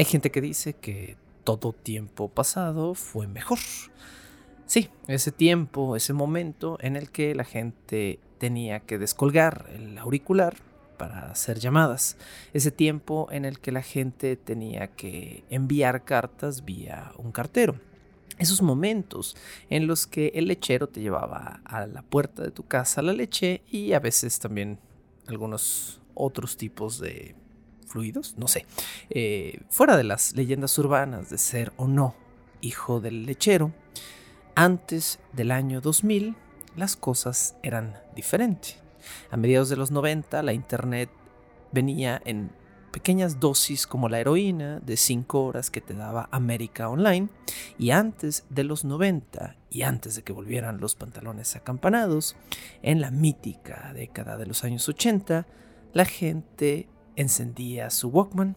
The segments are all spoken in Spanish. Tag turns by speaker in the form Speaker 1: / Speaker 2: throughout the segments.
Speaker 1: Hay gente que dice que todo tiempo pasado fue mejor. Sí, ese tiempo, ese momento en el que la gente tenía que descolgar el auricular para hacer llamadas. Ese tiempo en el que la gente tenía que enviar cartas vía un cartero. Esos momentos en los que el lechero te llevaba a la puerta de tu casa la leche y a veces también algunos otros tipos de fluidos, no sé. Eh, fuera de las leyendas urbanas de ser o no hijo del lechero, antes del año 2000 las cosas eran diferentes. A mediados de los 90 la internet venía en pequeñas dosis como la heroína de 5 horas que te daba América Online y antes de los 90 y antes de que volvieran los pantalones acampanados, en la mítica década de los años 80, la gente encendía su Walkman,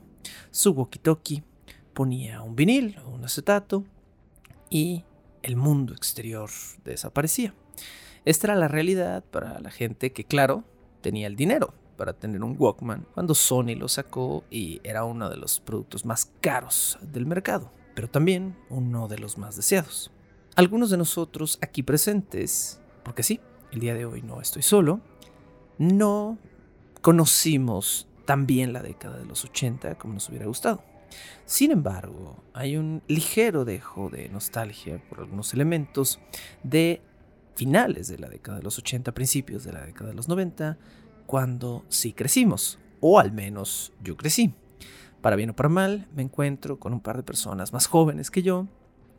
Speaker 1: su walkie-talkie, ponía un vinil o un acetato y el mundo exterior desaparecía. Esta era la realidad para la gente que, claro, tenía el dinero para tener un Walkman cuando Sony lo sacó y era uno de los productos más caros del mercado, pero también uno de los más deseados. Algunos de nosotros aquí presentes, porque sí, el día de hoy no estoy solo, no conocimos tan bien la década de los 80 como nos hubiera gustado. Sin embargo, hay un ligero dejo de nostalgia por algunos elementos de finales de la década de los 80, principios de la década de los 90, cuando sí crecimos, o al menos yo crecí. Para bien o para mal, me encuentro con un par de personas más jóvenes que yo,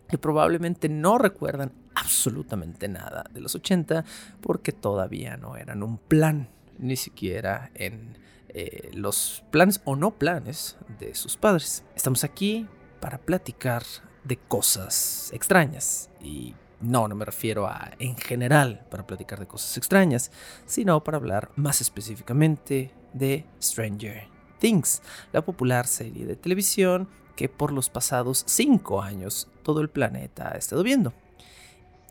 Speaker 1: que probablemente no recuerdan absolutamente nada de los 80 porque todavía no eran un plan, ni siquiera en eh, los planes o no planes de sus padres. Estamos aquí para platicar de cosas extrañas y no, no me refiero a en general para platicar de cosas extrañas, sino para hablar más específicamente de Stranger Things, la popular serie de televisión que por los pasados cinco años todo el planeta ha estado viendo.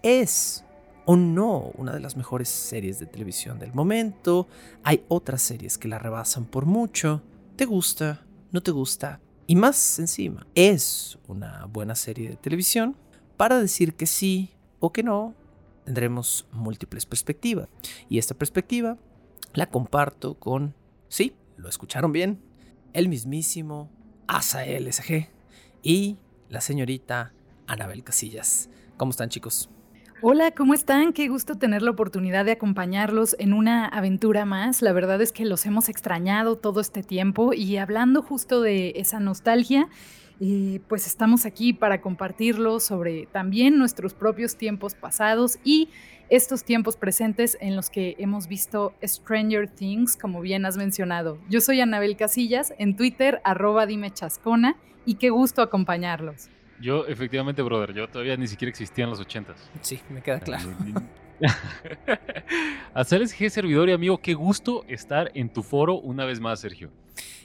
Speaker 1: Es o no una de las mejores series de televisión del momento, hay otras series que la rebasan por mucho, te gusta, no te gusta, y más encima, es una buena serie de televisión para decir que sí o que no, tendremos múltiples perspectivas. Y esta perspectiva la comparto con, sí, lo escucharon bien, el mismísimo Asael SG y la señorita Anabel Casillas. ¿Cómo están chicos?
Speaker 2: Hola, ¿cómo están? Qué gusto tener la oportunidad de acompañarlos en una aventura más. La verdad es que los hemos extrañado todo este tiempo y hablando justo de esa nostalgia, y pues estamos aquí para compartirlo sobre también nuestros propios tiempos pasados y estos tiempos presentes en los que hemos visto Stranger Things, como bien has mencionado. Yo soy Anabel Casillas, en Twitter, arroba dime chascona, y qué gusto acompañarlos.
Speaker 3: Yo, efectivamente, brother, yo todavía ni siquiera existía en los ochentas.
Speaker 1: Sí, me queda claro.
Speaker 3: Hacerles G servidor y amigo, qué gusto estar en tu foro una vez más, Sergio.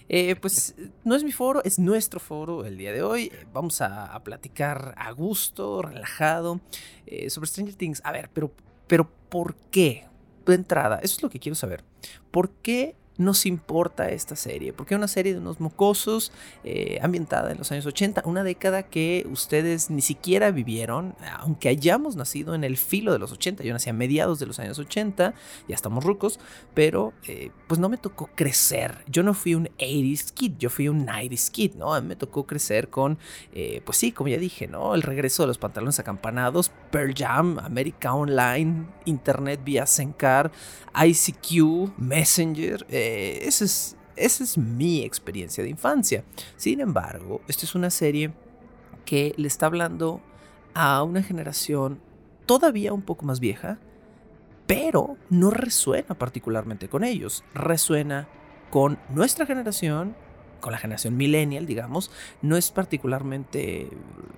Speaker 1: Eh, pues no es mi foro, es nuestro foro el día de hoy. Vamos a, platicar a gusto, relajado, eh, sobre Stranger Things. A ver, pero, pero ¿por qué? De entrada, eso es lo que quiero saber. ¿Por qué nos importa esta serie? Porque es una serie de unos mocosos eh, ambientada en los años 80, una década que ustedes ni siquiera vivieron, aunque hayamos nacido en el filo de los 80. Yo nací a mediados de los años 80, ya estamos rucos, pero eh, pues no me tocó crecer. Yo no fui un 80s kid, yo fui un 90s kid, ¿no? Me tocó crecer con, eh, pues sí, como ya dije, ¿no? El regreso de los pantalones acampanados, Pearl Jam, America Online, Internet vía Sencar, ICQ, Messenger. Esa, es, es mi experiencia de infancia. Sin embargo, esta es una serie que le está hablando a una generación todavía un poco más vieja, pero no resuena particularmente con ellos. Resuena con nuestra generación, con la generación millennial, digamos, no es particularmente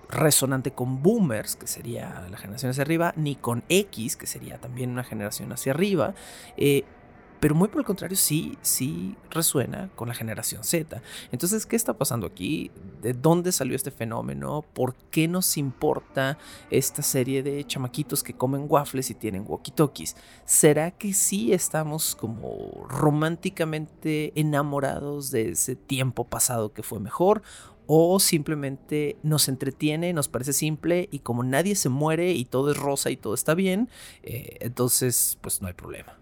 Speaker 1: resonante con boomers, que sería la generación hacia arriba, ni con X, que sería también una generación hacia arriba. Eh, pero muy por el contrario, sí, sí resuena con la generación Z. Entonces, ¿qué está pasando aquí? ¿De dónde salió este fenómeno? ¿Por qué nos importa esta serie de chamaquitos que comen waffles y tienen walkie-talkies? ¿Será que sí estamos como románticamente enamorados de ese tiempo pasado que fue mejor? o simplemente nos entretiene, nos parece simple y como nadie se muere y todo es rosa y todo está bien, eh, entonces pues no hay problema.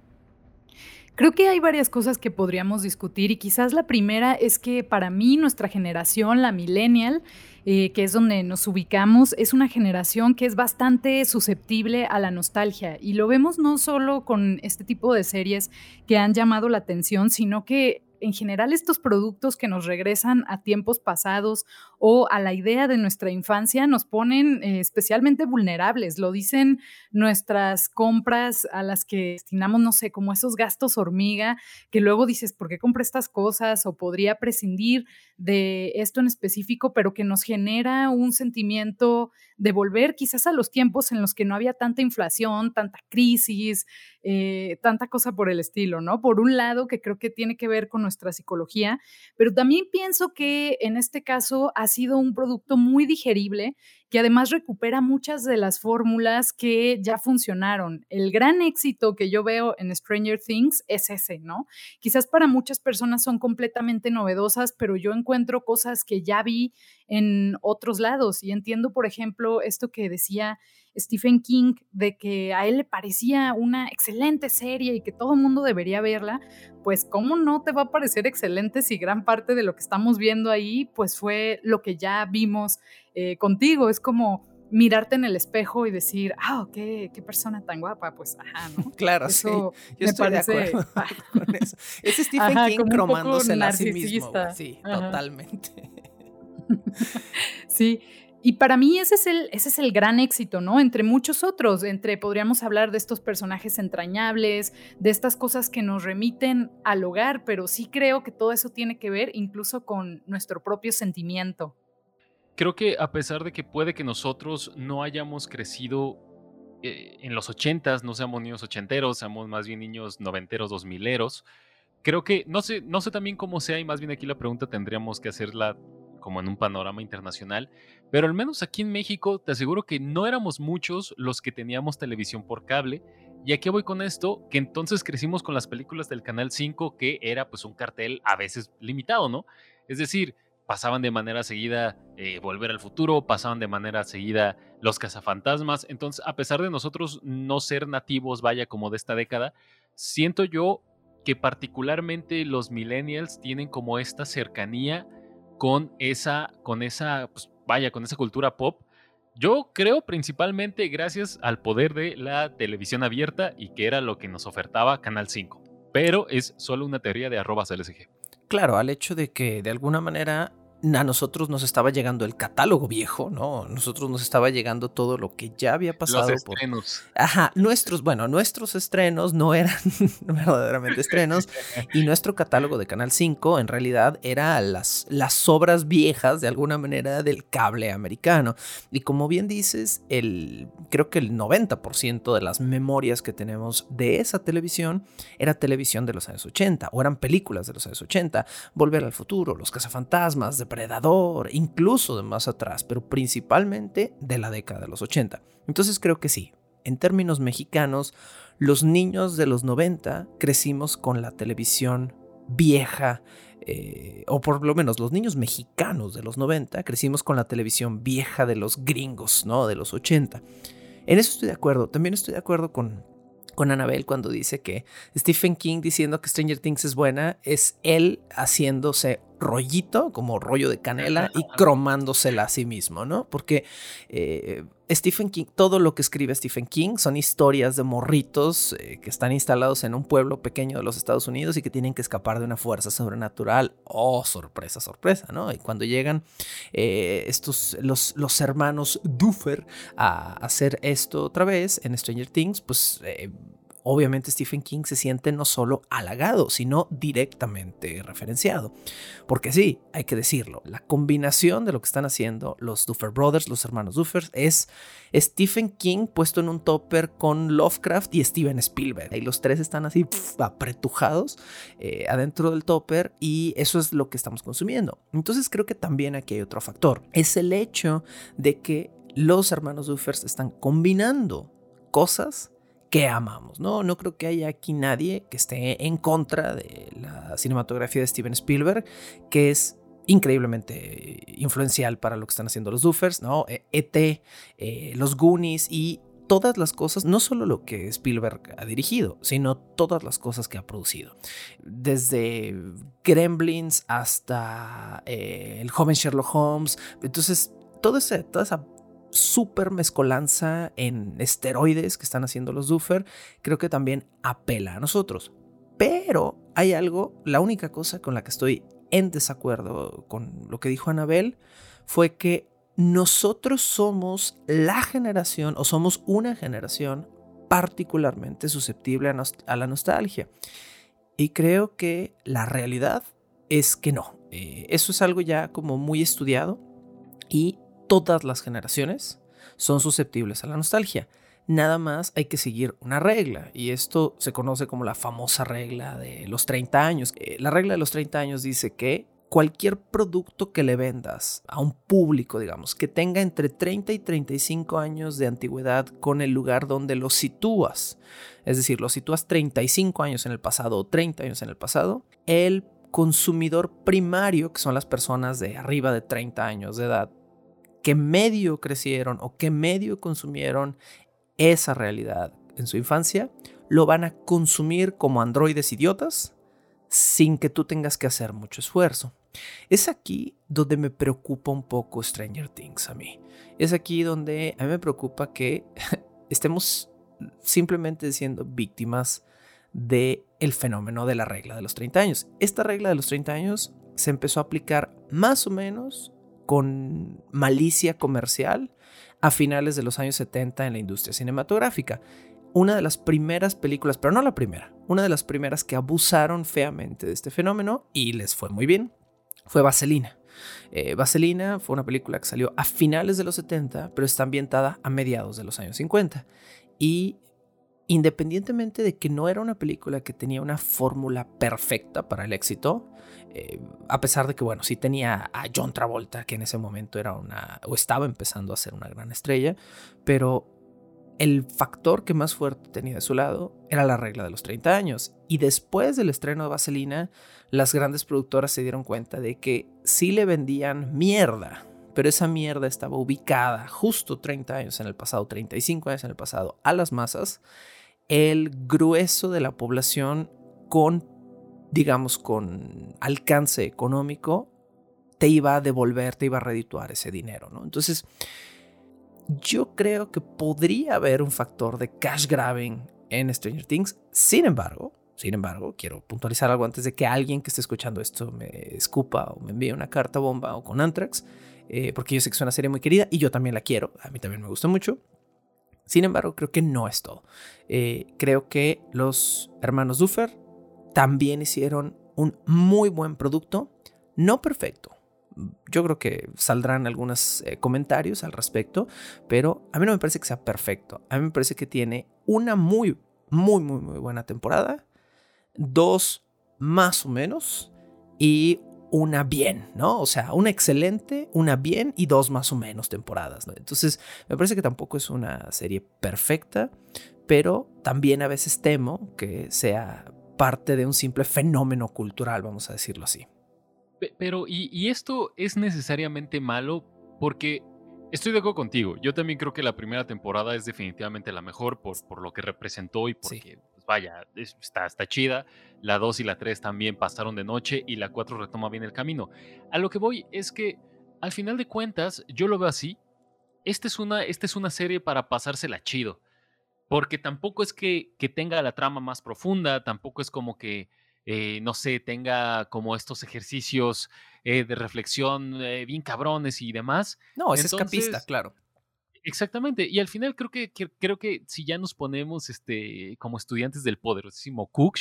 Speaker 2: Creo que hay varias cosas que podríamos discutir y quizás la primera es que para mí nuestra generación, la millennial, eh, que es donde nos ubicamos, es una generación que es bastante susceptible a la nostalgia. Y lo vemos no solo con este tipo de series que han llamado la atención, sino que en general estos productos que nos regresan a tiempos pasados o a la idea de nuestra infancia nos ponen eh, especialmente vulnerables. Lo dicen nuestras compras a las que destinamos, no sé, como esos gastos hormiga, que luego dices, ¿por qué compré estas cosas? O podría prescindir de esto en específico, pero que nos genera un sentimiento de volver quizás a los tiempos en los que no había tanta inflación, tanta crisis, eh, tanta cosa por el estilo, ¿no? Por un lado, que creo que tiene que ver con nuestra psicología, pero también pienso que en este caso ha sido un producto muy digerible que además recupera muchas de las fórmulas que ya funcionaron. El gran éxito que yo veo en Stranger Things es ese, ¿no? Quizás para muchas personas son completamente novedosas, pero yo encuentro cosas que ya vi en otros lados y entiendo, por ejemplo, esto que decía Stephen King de que a él le parecía una excelente serie y que todo el mundo debería verla, pues cómo no te va a parecer excelente si gran parte de lo que estamos viendo ahí pues fue lo que ya vimos eh, contigo. Es como mirarte en el espejo y decir, ah, qué, qué persona tan guapa, pues, ajá, ¿no?
Speaker 1: Claro, sí. Yo estoy de acuerdo con eso. Es Stephen King cromándose a sí mismo. Sí, totalmente.
Speaker 2: sí, y para mí ese es, el, ese es el gran éxito, ¿no? Entre muchos otros, entre podríamos hablar de estos personajes entrañables, de estas cosas que nos remiten al hogar, pero sí creo que todo eso tiene que ver incluso con nuestro propio sentimiento.
Speaker 3: Creo que a pesar de que puede que nosotros no hayamos crecido eh, en los ochentas, no seamos niños ochenteros, seamos más bien niños noventeros, dos mileros, creo que, no sé, no sé también cómo sea, y más bien aquí la pregunta tendríamos que hacerla como en un panorama internacional, pero al menos aquí en México te aseguro que no éramos muchos los que teníamos televisión por cable. Y aquí voy con esto, que entonces crecimos con las películas del Canal 5, que era pues un cartel a veces limitado, ¿no? Es decir, pasaban de manera seguida eh, Volver al Futuro, pasaban de manera seguida Los Cazafantasmas. Entonces, a pesar de nosotros no ser nativos, vaya, como de esta década, siento yo que particularmente los millennials tienen como esta cercanía con esa, con esa, pues, vaya, con esa cultura pop. Yo creo principalmente gracias al poder de la televisión abierta y que era lo que nos ofertaba Canal 5. Pero es solo una teoría de arroba CLSG.
Speaker 1: Claro, al hecho de que de alguna manera a nosotros nos estaba llegando el catálogo viejo, ¿no? Nosotros nos estaba llegando todo lo que ya había pasado.
Speaker 3: Los estrenos.
Speaker 1: Ajá, nuestros, bueno, nuestros estrenos no eran verdaderamente estrenos y nuestro catálogo de Canal 5 en realidad era las, las obras viejas de alguna manera del cable americano. Y como bien dices, el, creo que el 90% de las memorias que tenemos de esa televisión era televisión de los años 80 o eran películas de los años 80, Volver al futuro, Los cazafantasmas, de Predador, incluso de más atrás, pero principalmente de la década de los 80. Entonces creo que sí, en términos mexicanos, los niños de los 90 crecimos con la televisión vieja, eh, o por lo menos los niños mexicanos de los 90 crecimos con la televisión vieja de los gringos, ¿no? De los 80. En eso estoy de acuerdo. También estoy de acuerdo con, con cuando dice que Stephen King diciendo que Stranger Things es buena es él haciéndose rollito, como rollo de canela, y cromándosela a sí mismo, ¿no? Porque eh, Stephen King, todo lo que escribe Stephen King son historias de morritos eh, que están instalados en un pueblo pequeño de los Estados Unidos y que tienen que escapar de una fuerza sobrenatural. Oh, sorpresa, sorpresa, ¿no? Y cuando llegan eh, estos, los, los hermanos Duffer a hacer esto otra vez en Stranger Things, pues obviamente Stephen King se siente no solo halagado, sino directamente referenciado. Porque sí, hay que decirlo, la combinación de lo que están haciendo los Duffer Brothers, los hermanos Duffer, es Stephen King puesto en un topper con Lovecraft y Steven Spielberg. Y los tres están así apretujados eh, adentro del topper y eso es lo que estamos consumiendo. Entonces creo que también aquí hay otro factor. Es el hecho de que los hermanos Duffer están combinando cosas que amamos, ¿no? No creo que haya aquí nadie que esté en contra de la cinematografía de Steven Spielberg, que es increíblemente influencial para lo que están haciendo los Doofers, ¿no? ET, e eh, los Goonies y todas las cosas, no solo lo que Spielberg ha dirigido, sino todas las cosas que ha producido. Desde Gremlins hasta eh, el joven Sherlock Holmes. Entonces, toda esa super mezcolanza en esteroides que están haciendo los Duffer, creo que también apela a nosotros. Pero hay algo, la única cosa con la que estoy en desacuerdo con lo que dijo Anabel fue que nosotros somos la generación o somos una generación particularmente susceptible a, la nostalgia. Y creo que la realidad es que no. Eh, eso es algo ya como muy estudiado y todas las generaciones son susceptibles a la nostalgia. Nada más hay que seguir una regla y esto se conoce como la famosa regla de los 30 años. Eh, la regla de los 30 años dice que cualquier producto que le vendas a un público, digamos, que tenga entre 30 y 35 años de antigüedad con el lugar donde lo sitúas, es decir, lo sitúas 35 años en el pasado o 30 años en el pasado, el consumidor primario, que son las personas de arriba de 30 años de edad, que medio crecieron o que medio consumieron esa realidad en su infancia, lo van a consumir como androides idiotas sin que tú tengas que hacer mucho esfuerzo. Es aquí donde me preocupa un poco Stranger Things a mí. Es aquí donde a mí me preocupa que estemos simplemente siendo víctimas del el fenómeno de la regla de los 30 años. Esta regla de los 30 años se empezó a aplicar más o menos con malicia comercial a finales de los años 70 en la industria cinematográfica una de las primeras películas, pero no la primera, una de las primeras que abusaron feamente de este fenómeno y les fue muy bien, fue Vaselina. Eh, Vaselina fue una película que salió a finales de los 70, pero está ambientada a mediados de los años 50. Y independientemente de que no era una película que tenía una fórmula perfecta para el éxito, eh, a pesar de que, bueno, sí tenía a John Travolta, que en ese momento era una, o estaba empezando a ser una gran estrella, pero el factor que más fuerte tenía de su lado era la regla de los 30 años. Y después del estreno de Vaselina, las grandes productoras se dieron cuenta de que sí le vendían mierda, pero esa mierda estaba ubicada justo 30 años en el pasado, 35 años en el pasado, a las masas. El grueso de la población con, digamos, con alcance económico, te iba a devolver, te iba a redituar ese dinero, ¿no? Entonces, yo creo que podría haber un factor de cash grabbing en Stranger Things. Sin embargo, sin embargo, quiero puntualizar algo antes de que alguien que esté escuchando esto me escupa o me envíe una carta bomba o con Anthrax, eh, porque yo sé que es una serie muy querida y yo también la quiero, a mí también me gusta mucho. Sin embargo, creo que no es todo. Eh, creo que los hermanos Duffer también hicieron un muy buen producto, no perfecto, yo creo que saldrán algunos eh, comentarios al respecto, pero a mí no me parece que sea perfecto. A mí me parece que tiene una muy, muy, muy, muy buena temporada, dos más o menos y una bien, ¿no? O sea, una excelente, una bien y dos más o menos temporadas, ¿no? Entonces, me parece que tampoco es una serie perfecta, pero también a veces temo que sea parte de un simple fenómeno cultural, vamos a decirlo así.
Speaker 3: Pero, y, esto es necesariamente malo porque estoy de acuerdo contigo. Yo también creo que la primera temporada es definitivamente la mejor por, por lo que representó y porque, vaya, está, está chida. La 2 y la 3 también pasaron de noche y la 4 retoma bien el camino. A lo que voy es que, al final de cuentas, yo lo veo así. Esta es una, esta es una serie para pasársela chido. Porque tampoco es que, que tenga la trama más profunda, tampoco es como que eh, no sé, tenga como estos ejercicios eh, de reflexión eh, bien cabrones y demás.
Speaker 1: No, es escapista, claro.
Speaker 3: Exactamente. Y al final creo que, creo que si ya nos ponemos este, como estudiantes del poderosísimo Cook,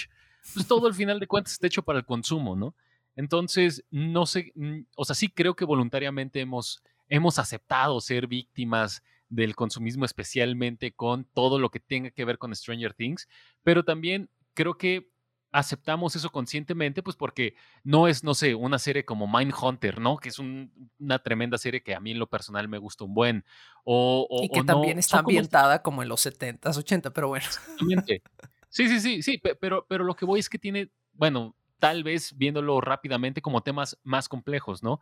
Speaker 3: pues todo al final de cuentas está hecho para el consumo, ¿no? Entonces, no sé, mm, o sea, sí creo que voluntariamente hemos, hemos aceptado ser víctimas del consumismo, especialmente con todo lo que tenga que ver con Stranger Things, pero también creo que aceptamos eso conscientemente, pues porque no es, no sé, una serie como Mindhunter, ¿no? Que es una tremenda serie que a mí en lo personal me gusta un buen. O,
Speaker 1: y que también está ambientada como, en los 70s, 80, pero bueno.
Speaker 3: Sí, sí, sí, sí, pero, pero lo que voy es que tiene, bueno, tal vez viéndolo rápidamente como temas más complejos, ¿no?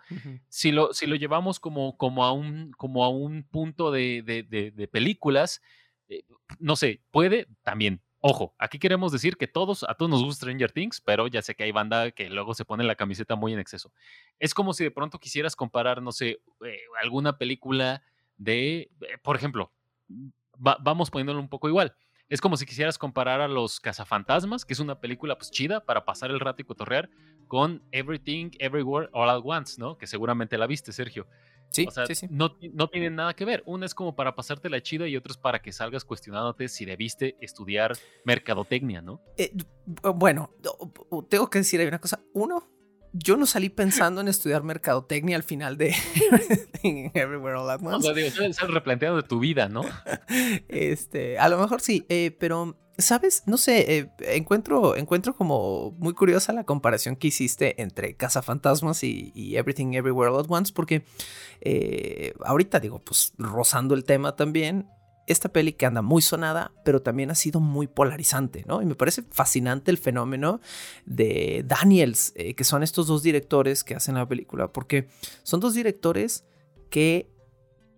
Speaker 3: si, lo, si lo llevamos como, como, a, un, como a un punto de, de, películas, eh, no sé, puede también. Ojo, aquí queremos decir que todos, a todos nos gusta Stranger Things, pero ya sé que hay banda que luego se pone la camiseta muy en exceso. Es como si de pronto quisieras comparar, no sé, eh, alguna película de, eh, por ejemplo, vamos poniéndolo un poco igual. Es como si quisieras comparar a Los Cazafantasmas, que es una película pues chida para pasar el rato y cotorrear, con Everything, Everywhere, All at Once, ¿no? Que seguramente la viste, Sergio.
Speaker 1: Sí,
Speaker 3: o sea,
Speaker 1: sí, sí.
Speaker 3: No, no tienen nada que ver. Una es como para pasarte la chida y otra es para que salgas cuestionándote si debiste estudiar mercadotecnia, ¿no?
Speaker 1: Eh, bueno, tengo que decir hay una cosa. Uno, yo no salí pensando en estudiar mercadotecnia al final de Everywhere All At Once.
Speaker 3: No, digo, estás replanteando de tu vida, ¿no?
Speaker 1: Este, a lo mejor sí, eh, pero, ¿sabes? No sé, eh, encuentro, encuentro como muy curiosa la comparación que hiciste entre Cazafantasmas y, y Everything Everywhere All At Once, porque eh, ahorita digo, pues rozando el tema también, esta peli que anda muy sonada, pero también ha sido muy polarizante, ¿no? Y me parece fascinante el fenómeno de Daniels, eh, que son estos dos directores que hacen la película, porque son dos directores que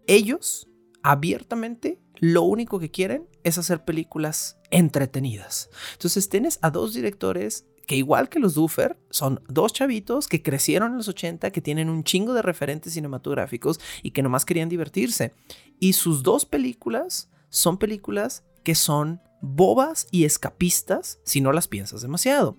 Speaker 1: ellos abiertamente lo único que quieren es hacer películas entretenidas. Entonces tienes a dos directores que igual que los Duffer, son dos chavitos que crecieron en los 80, que tienen un chingo de referentes cinematográficos y que nomás querían divertirse. Y sus dos películas son películas que son bobas y escapistas si no las piensas demasiado.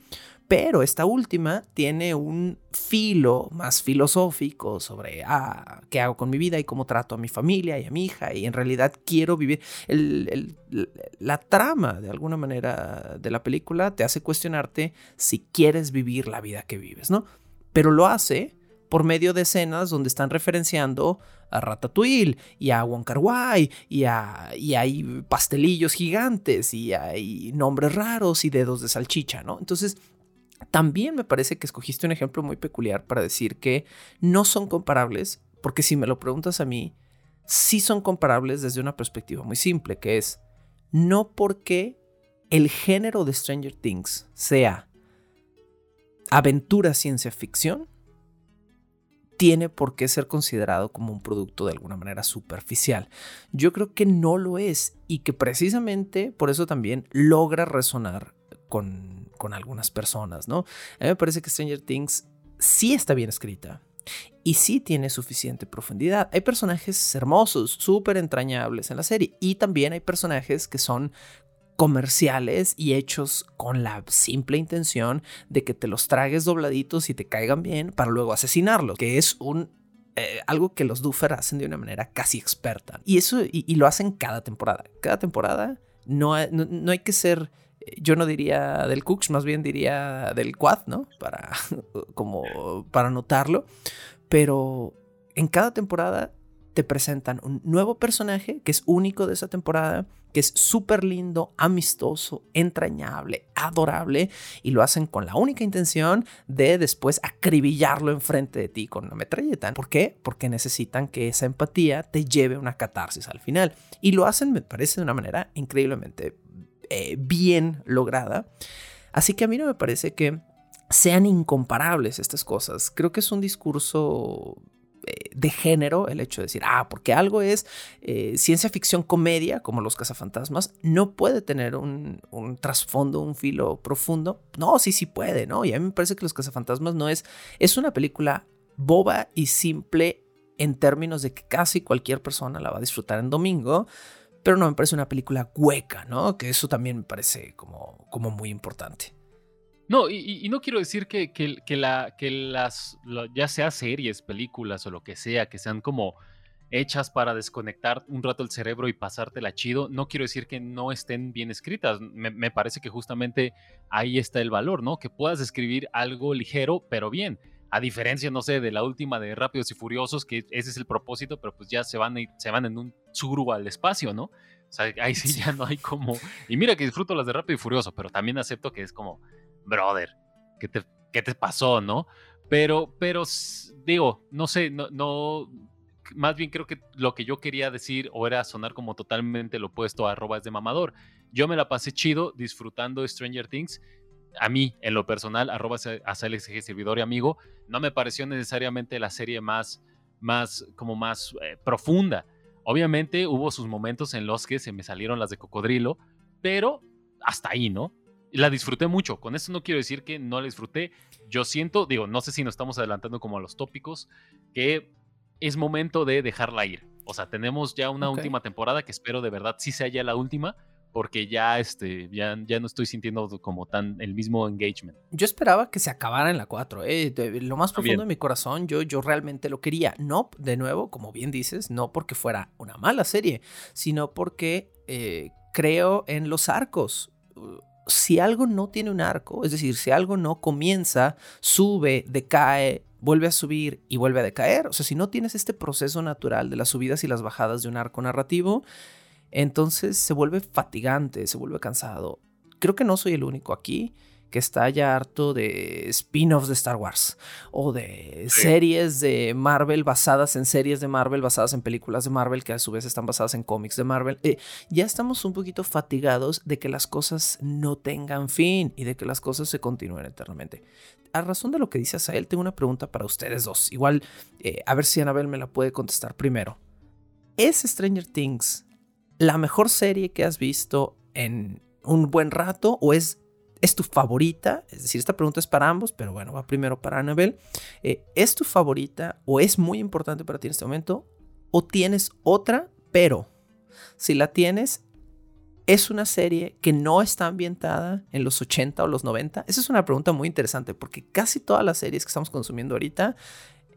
Speaker 1: Pero esta última tiene un filo más filosófico sobre ah, qué hago con mi vida y cómo trato a mi familia y a mi hija. Y en realidad quiero vivir. la trama, de alguna manera, de la película te hace cuestionarte si quieres vivir la vida que vives, ¿no? Pero lo hace por medio de escenas donde están referenciando a Ratatouille y a Wong Kar y, y hay pastelillos gigantes y hay nombres raros y dedos de salchicha, ¿no? Entonces también me parece que escogiste un ejemplo muy peculiar para decir que no son comparables, porque si me lo preguntas a mí, sí son comparables desde una perspectiva muy simple, que es no porque el género de Stranger Things sea aventura ciencia ficción, tiene por qué ser considerado como un producto de alguna manera superficial. Yo creo que no lo es y que precisamente por eso también logra resonar con, con algunas personas, ¿no? A mí me parece que Stranger Things sí está bien escrita y sí tiene suficiente profundidad. Hay personajes hermosos, súper entrañables en la serie y también hay personajes que son comerciales y hechos con la simple intención de que te los tragues dobladitos y te caigan bien para luego asesinarlos, que es un eh, algo que los Duffer hacen de una manera casi experta. Y eso, y, lo hacen cada temporada. Cada temporada no, no hay que ser yo no diría del Cooks, más bien diría del Quad, ¿no? Para, como, para notarlo. Pero en cada temporada te presentan un nuevo personaje que es único de esa temporada, que es súper lindo, amistoso, entrañable, adorable, y lo hacen con la única intención de después acribillarlo enfrente de ti con una metralleta. ¿Por qué? Porque necesitan que esa empatía te lleve a una catarsis al final. Y lo hacen, me parece, de una manera increíblemente eh, bien lograda. Así que a mí no me parece que sean incomparables estas cosas. Creo que es un discurso eh, de género el hecho de decir, ah, porque algo es eh, ciencia ficción comedia, como los cazafantasmas, no puede tener un, trasfondo, un filo profundo. No, sí, sí puede, ¿no? Y a mí me parece que los cazafantasmas no es, es una película boba y simple en términos de que casi cualquier persona la va a disfrutar en domingo, pero no me parece una película hueca, ¿no? Que eso también me parece como, como muy importante.
Speaker 3: No, y, no quiero decir que, que, la, que las, ya sea series, películas o lo que sea, que sean como hechas para desconectar un rato el cerebro y pasártela chido, no quiero decir que no estén bien escritas. Me, parece que justamente ahí está el valor, ¿no? Que puedas escribir algo ligero, pero bien. A diferencia, no sé, de la última de Rápidos y Furiosos, que ese es el propósito, pero pues ya se van, se van en un suru al espacio, ¿no? O sea, ahí sí ya no hay como... Y mira que disfruto las de Rápido y Furioso, pero también acepto que es como, brother, ¿qué te, qué te pasó, no? Pero, pero, digo, no sé, no, no, más bien creo que lo que yo quería decir o era sonar como totalmente lo opuesto a arrobas de mamador. Yo me la pasé chido disfrutando Stranger Things a mí, en lo personal, arroba servidor y amigo, no me pareció necesariamente la serie más, más, como más eh, profunda. Obviamente hubo sus momentos en los que se me salieron las de cocodrilo, pero hasta ahí, ¿no? La disfruté mucho. Con esto no quiero decir que no la disfruté. Yo siento, digo, no sé si nos estamos adelantando como a los tópicos, que es momento de dejarla ir. O sea, tenemos ya una última temporada que espero de verdad sí sea ya la última, porque ya, este, ya, ya no estoy sintiendo como tan el mismo engagement.
Speaker 1: Yo esperaba que se acabara en la 4, ¿eh? lo más profundo de mi corazón, yo, yo realmente lo quería. No, de nuevo, como bien dices, no porque fuera una mala serie, sino porque eh, creo en los arcos. Si algo no tiene un arco, es decir, si algo no comienza, sube, decae, vuelve a subir y vuelve a decaer, o sea, si no tienes este proceso natural de las subidas y las bajadas de un arco narrativo, entonces se vuelve fatigante, se vuelve cansado. Creo que no soy el único aquí que está ya harto de spin-offs de Star Wars o de series de Marvel basadas en series de Marvel, basadas en películas de Marvel que a su vez están basadas en cómics de Marvel. Eh, ya estamos un poquito fatigados de que las cosas no tengan fin y de que las cosas se continúen eternamente. A razón de lo que dice Asael, tengo una pregunta para ustedes dos. Igual, eh, a ver si Anabel me la puede contestar primero. ¿Es Stranger Things la mejor serie que has visto en un buen rato o es, es tu favorita? Es decir, esta pregunta es para ambos, pero bueno, va primero para Anabel. Eh, ¿Es tu favorita o es muy importante para ti en este momento? ¿O tienes otra, pero si la tienes, es una serie que no está ambientada en los 80 o los 90? Esa es una pregunta muy interesante porque casi todas las series que estamos consumiendo ahorita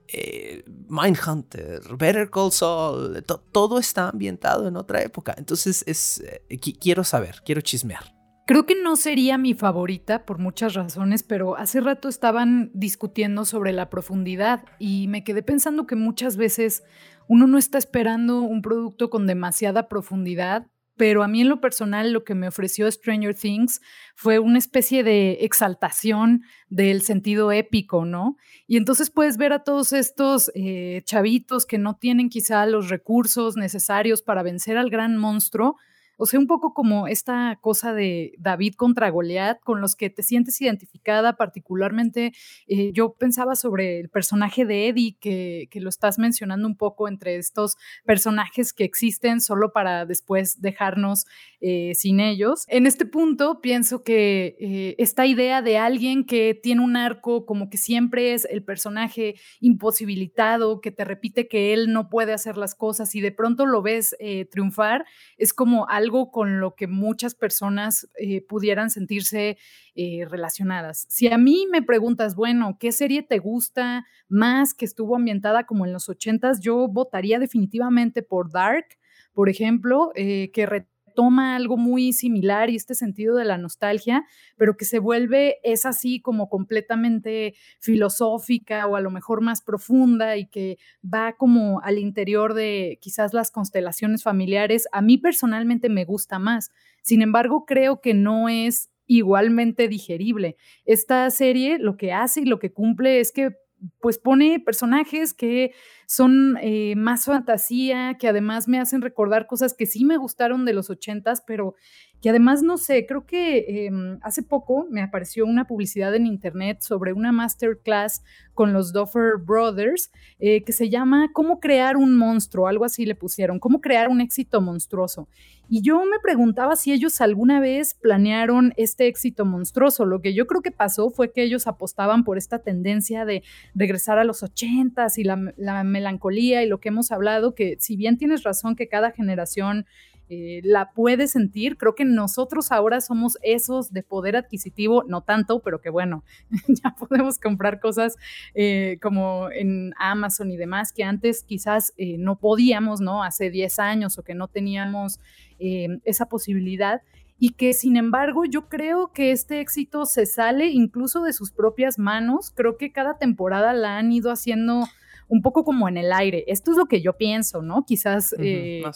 Speaker 1: eh, Mindhunter, Better Call Saul, todo está ambientado en otra época. Entonces es, eh, quiero saber, quiero chismear.
Speaker 2: Creo que no sería mi favorita por muchas razones, pero hace rato estaban discutiendo sobre la profundidad y me quedé pensando que muchas veces uno no está esperando un producto con demasiada profundidad pero a mí en lo personal lo que me ofreció Stranger Things fue una especie de exaltación del sentido épico, ¿no? Y entonces puedes ver a todos estos eh, chavitos que no tienen quizá los recursos necesarios para vencer al gran monstruo, o sea, un poco como esta cosa de David contra Goliat, con los que te sientes identificada, particularmente eh, yo pensaba sobre el personaje de Eddie, que, lo estás mencionando un poco entre estos personajes que existen solo para después dejarnos eh, sin ellos. En este punto pienso que eh, esta idea de alguien que tiene un arco como que siempre es el personaje imposibilitado, que te repite que él no puede hacer las cosas y de pronto lo ves triunfar, es como algo con lo que muchas personas eh, pudieran sentirse eh, relacionadas. Si a mí me preguntas, bueno, ¿qué serie te gusta más que estuvo ambientada como en los ochentas? Yo votaría definitivamente por Dark, por ejemplo, eh, que toma algo muy similar y este sentido de la nostalgia, pero que se vuelve, es así como completamente filosófica o a lo mejor más profunda y que va como al interior de quizás las constelaciones familiares. A mí personalmente me gusta más. Sin embargo, creo que no es igualmente digerible. Esta serie lo que hace y lo que cumple es que pues pone personajes que son eh, más fantasía, que además me hacen recordar cosas que sí me gustaron de los ochentas, pero que además no sé, creo que em, hace poco me apareció una publicidad en internet sobre una masterclass con los Duffer Brothers eh, que se llama Cómo crear un monstruo, algo así le pusieron, cómo crear un éxito monstruoso. Y yo me preguntaba si ellos alguna vez planearon este éxito monstruoso. Lo que yo creo que pasó fue que ellos apostaban por esta tendencia de regresar a los ochentas y la, la melancolía y lo que hemos hablado, que si bien tienes razón que cada generación eh, la puede sentir. Creo que nosotros ahora somos esos de poder adquisitivo, no tanto, pero que bueno, ya podemos comprar cosas eh, como en Amazon y demás que antes quizás eh, no podíamos, ¿no? Hace 10 años o que no teníamos esa posibilidad y que sin embargo yo creo que este éxito se sale incluso de sus propias manos. Creo que cada temporada la han ido haciendo un poco como en el aire. Esto es lo que yo pienso, ¿no? Quizás,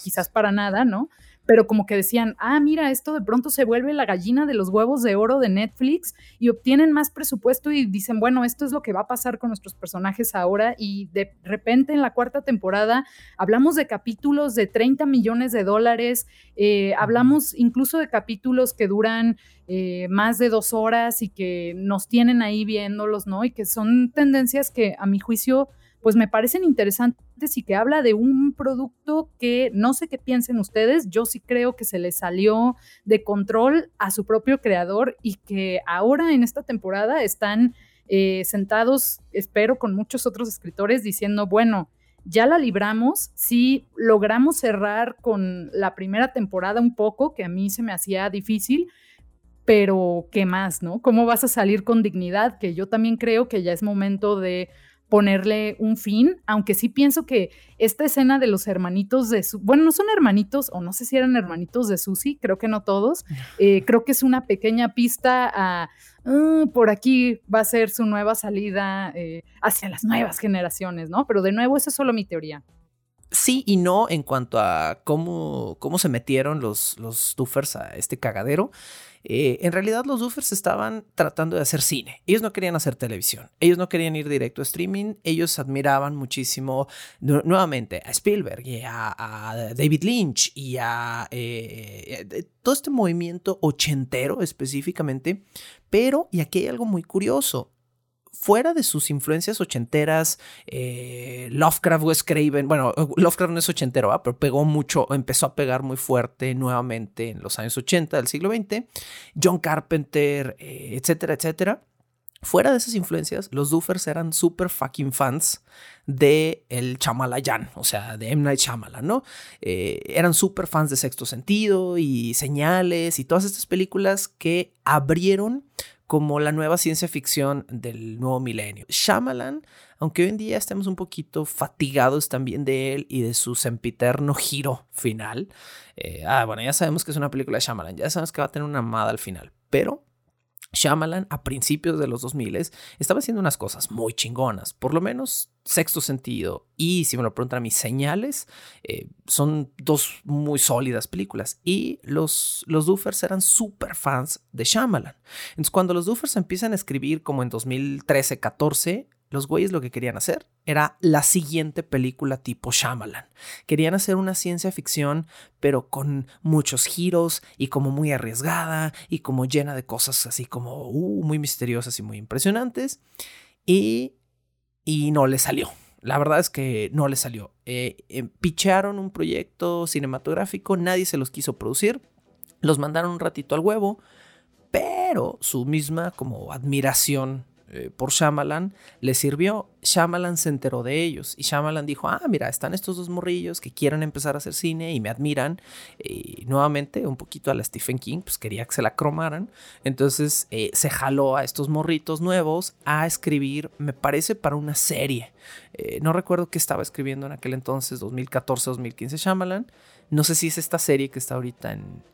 Speaker 2: quizás para nada, ¿no? pero como que decían, ah, mira, esto de pronto se vuelve la gallina de los huevos de oro de Netflix y obtienen más presupuesto y dicen, bueno, esto es lo que va a pasar con nuestros personajes ahora y de repente en la cuarta temporada hablamos de capítulos de 30 millones de dólares, eh, hablamos incluso de capítulos que duran eh, más de dos horas y que nos tienen ahí viéndolos, ¿no? Y que son tendencias que a mi juicio pues me parecen interesantes y que habla de un producto que no sé qué piensen ustedes, yo sí creo que se le salió de control a su propio creador y que ahora en esta temporada están eh, sentados, espero, con muchos otros escritores diciendo, bueno, ya la libramos, sí logramos cerrar con la primera temporada un poco, que a mí se me hacía difícil, pero ¿qué más, no? ¿Cómo vas a salir con dignidad? Que yo también creo que ya es momento de ponerle un fin, aunque sí pienso que esta escena de los hermanitos de su, bueno, no son hermanitos, o no sé si eran hermanitos de Susi, creo que no todos, eh, creo que es una pequeña pista a, ah, por aquí va a ser su nueva salida eh, hacia las nuevas generaciones, ¿no? Pero de nuevo, esa es solo mi teoría.
Speaker 1: Sí y no en cuanto a cómo, cómo se metieron los, los Duffers a este cagadero. Eh, en realidad los Duffers estaban tratando de hacer cine. Ellos no querían hacer televisión. Ellos no querían ir directo a streaming. Ellos admiraban muchísimo nuevamente a Spielberg y a, David Lynch y a eh, eh, todo este movimiento ochentero específicamente. Pero, y aquí hay algo muy curioso, fuera de sus influencias ochenteras, eh, Lovecraft Wes Craven, bueno, Lovecraft no es ochentero, pero pegó mucho, empezó a pegar muy fuerte nuevamente en los años 80 del siglo XX, John Carpenter, eh, etcétera, etcétera. Fuera de esas influencias, los Duffers eran super fucking fans de el Chamalayan, o sea, de M. Night Shyamalan, ¿no? Eh, eran super fans de Sexto Sentido y Señales y todas estas películas que abrieron como la nueva ciencia ficción del nuevo milenio. Shyamalan, aunque hoy en día estemos un poquito fatigados también de él y de su sempiterno giro final. Eh, ah, bueno, ya sabemos que es una película de Shyamalan, ya sabemos que va a tener una amada al final, pero Shyamalan a principios de los 2000 estaba haciendo unas cosas muy chingonas, por lo menos sexto sentido. Y si me lo preguntan a mis señales, eh, son dos muy sólidas películas. Y los, los eran súper fans de Shyamalan. Entonces cuando los Duffers empiezan a escribir como en 2013-14, los güeyes lo que querían hacer era la siguiente película tipo Shyamalan. Querían hacer una ciencia ficción, pero con muchos giros y como muy arriesgada y como llena de cosas así como uh, muy misteriosas y muy impresionantes. Y, y no le salió. La verdad es que no le salió. Eh, eh, pichearon un proyecto cinematográfico, nadie se los quiso producir. Los mandaron un ratito al huevo, pero su misma como admiración eh, por Shyamalan le sirvió. Shyamalan se enteró de ellos y Shyamalan dijo, ah, mira, están estos dos morrillos que quieren empezar a hacer cine y me admiran. Y nuevamente, un poquito a la Stephen King, pues quería que se la cromaran. Entonces eh, se jaló a estos morritos nuevos a escribir, me parece, para una serie. Eh, no recuerdo qué estaba escribiendo en aquel entonces, 2014-2015 Shyamalan. No sé si es esta serie que está ahorita en,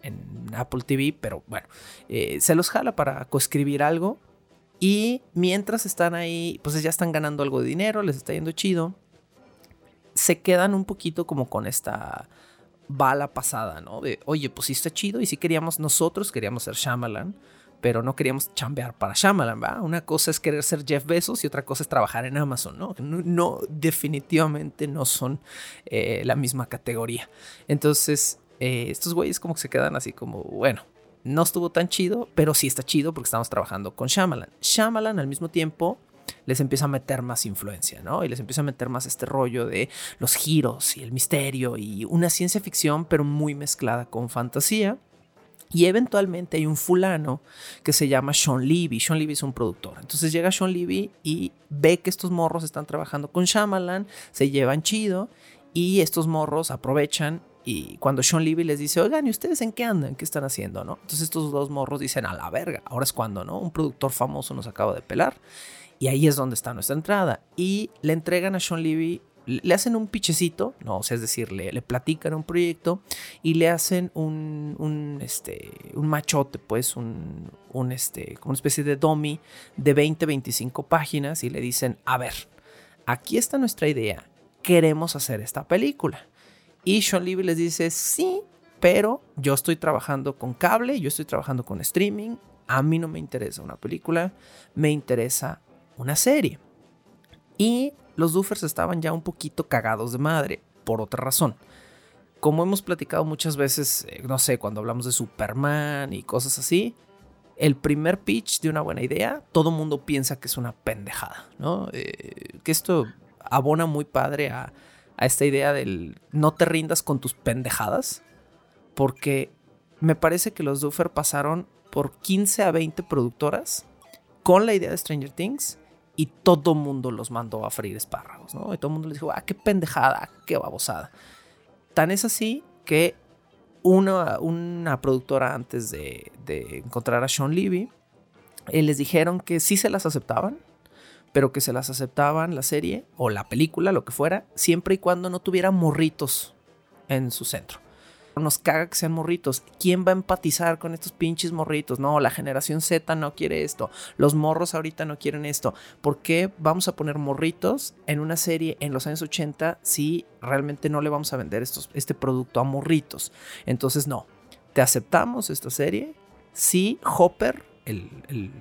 Speaker 1: Apple TV, pero bueno, se los jala para coescribir algo y mientras están ahí, pues ya están ganando algo de dinero, les está yendo chido. Se quedan un poquito como con esta bala pasada, ¿no? De, oye, pues sí está chido y sí queríamos, nosotros queríamos ser Shyamalan, pero no queríamos chambear para Shyamalan, ¿va? Una cosa es querer ser Jeff Bezos y otra cosa es trabajar en Amazon, ¿no? No, definitivamente no son eh, la misma categoría. Entonces, eh, estos güeyes como que se quedan así como, bueno, no estuvo tan chido, pero sí está chido porque estamos trabajando con Shyamalan. Shyamalan al mismo tiempo les empieza a meter más influencia, ¿no? Y les empieza a meter más este rollo de los giros y el misterio y una ciencia ficción, pero muy mezclada con fantasía. Y eventualmente hay un fulano que se llama Sean Levy. Sean Levy es un productor. Entonces llega Sean Levy y ve que estos morros están trabajando con Shyamalan, se llevan chido y estos morros aprovechan y cuando Sean Levy les dice, oigan, ¿y ustedes en qué andan? ¿Qué están haciendo? ¿no? Entonces estos dos morros dicen, a la verga, ahora es cuando, ¿no? Un productor famoso nos acaba de pelar. Y ahí es donde está nuestra entrada. Y le entregan a Sean Levy, le hacen un pichecito, no, es decir, le, le platican un proyecto y le hacen un, un, este, un machote, pues, un, un, este, como una especie de dummy de 20, 25 páginas y le dicen, a ver, aquí está nuestra idea, queremos hacer esta película. Y Sean Levy les dice, sí, pero yo estoy trabajando con cable, yo estoy trabajando con streaming, a mí no me interesa una película, me interesa una serie. Y los Duffers estaban ya un poquito cagados de madre, por otra razón. Como hemos platicado muchas veces, eh, no sé, cuando hablamos de Superman y cosas así, el primer pitch de una buena idea, todo mundo piensa que es una pendejada, ¿no? Eh, que esto abona muy padre a, a esta idea del no te rindas con tus pendejadas, porque me parece que los Duffer pasaron por 15 a 20 productoras con la idea de Stranger Things y todo mundo los mandó a freír espárragos, ¿no? Y todo el mundo les dijo, ah, qué pendejada, qué babosada. Tan es así que una, una productora antes de, encontrar a Sean Levy, eh, les dijeron que sí se las aceptaban, pero que se las aceptaban la serie o la película, lo que fuera, siempre y cuando no tuviera morritos en su centro. Nos caga que sean morritos. ¿Quién va a empatizar con estos pinches morritos? No, la generación Z no quiere esto. Los morros ahorita no quieren esto. ¿Por qué vamos a poner morritos en una serie en los años 80 si realmente no le vamos a vender estos, este producto a morritos? Entonces, no. Te aceptamos esta serie si Hopper el,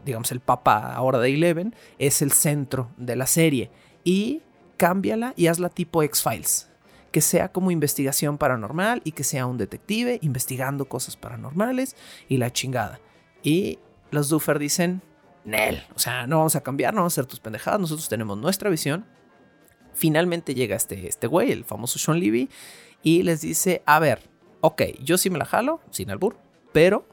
Speaker 1: digamos, el papa ahora de Eleven, es el centro de la serie. Y cámbiala y hazla tipo X-Files. Que sea como investigación paranormal y que sea un detective investigando cosas paranormales y la chingada. Y los Duffer dicen, Nel, o sea, no vamos a cambiar, no vamos a hacer tus pendejadas, nosotros tenemos nuestra visión. Finalmente llega este, este güey, el famoso Sean Levy, y les dice, a ver, ok, yo sí me la jalo, sin albur, pero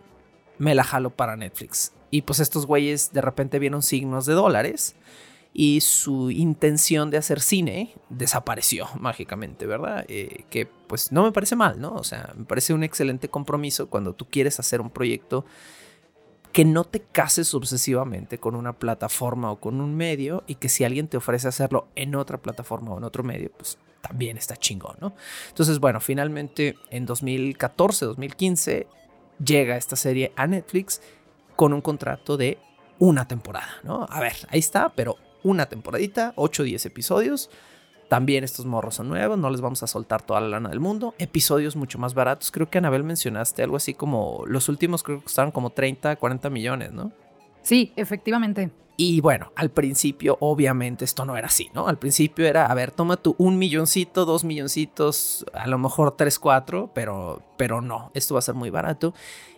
Speaker 1: me la jalo para Netflix. Y pues estos güeyes de repente vieron signos de dólares y su intención de hacer cine desapareció mágicamente, ¿verdad? Eh, que pues no me parece mal, ¿no? O sea, me parece un excelente compromiso cuando tú quieres hacer un proyecto que no te cases obsesivamente con una plataforma o con un medio y que si alguien te ofrece hacerlo en otra plataforma o en otro medio, pues también está chingón, ¿no? Entonces, bueno, finalmente en 2014, 2015 llega esta serie a Netflix con un contrato de una temporada, ¿no? A ver, ahí está, pero una temporadita, 8 o 10 episodios. También estos morros son nuevos, no les vamos a soltar toda la lana del mundo. Episodios mucho más baratos. Creo que Anabel mencionaste algo así como los últimos creo que costaron como 30, 40 millones, ¿no?
Speaker 2: Sí, efectivamente.
Speaker 1: Y bueno, al principio obviamente esto no era así, ¿no? Al principio era, a ver, toma tú un milloncito, dos milloncitos, a lo mejor tres, cuatro, pero, pero no, esto va a ser muy barato.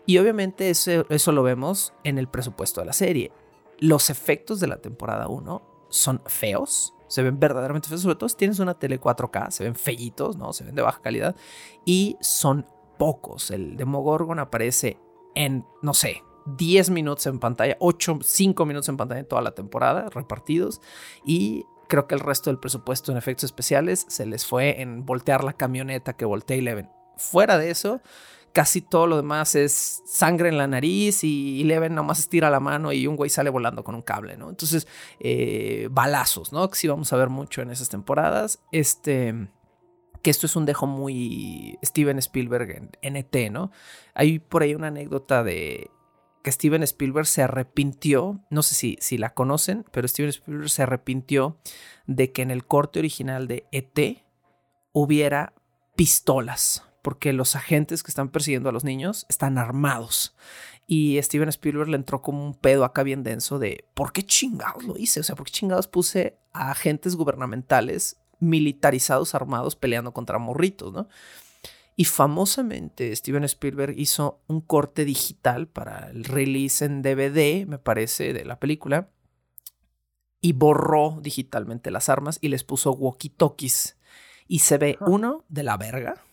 Speaker 1: Y obviamente eso, eso lo vemos en el presupuesto de la serie. Los efectos de la temporada 1 son feos, se ven verdaderamente feos, sobre todo si tienes una tele 4K, se ven feitos, ¿no? Se ven de baja calidad y son pocos. El Demogorgon aparece en, no sé, 10 minutos en pantalla, 8, 5 minutos en pantalla en toda la temporada, repartidos. Y creo que el resto del presupuesto en efectos especiales se les fue en voltear la camioneta que voltea Eleven. Fuera de eso, casi todo lo demás es sangre en la nariz y Eleven nomás estira la mano y un güey sale volando con un cable, ¿no? Entonces, eh, balazos, ¿no? Que sí vamos a ver mucho en esas temporadas. Este que esto es un dejo muy Steven Spielberg en NT, ¿no? Hay por ahí una anécdota de que Steven Spielberg se arrepintió, no sé si, si la conocen, pero Steven Spielberg se arrepintió de que en el corte original de ET hubiera pistolas, porque los agentes que están persiguiendo a los niños están armados. Y Steven Spielberg le entró como un pedo acá bien denso de ¿por qué chingados lo hice? O sea, ¿por qué chingados puse a agentes gubernamentales militarizados armados peleando contra morritos, ¿no? Y famosamente Steven Spielberg hizo un corte digital para el release en DVD, me parece, de la película. Y borró digitalmente las armas y les puso walkie-talkies. Y se ve uno de la verga.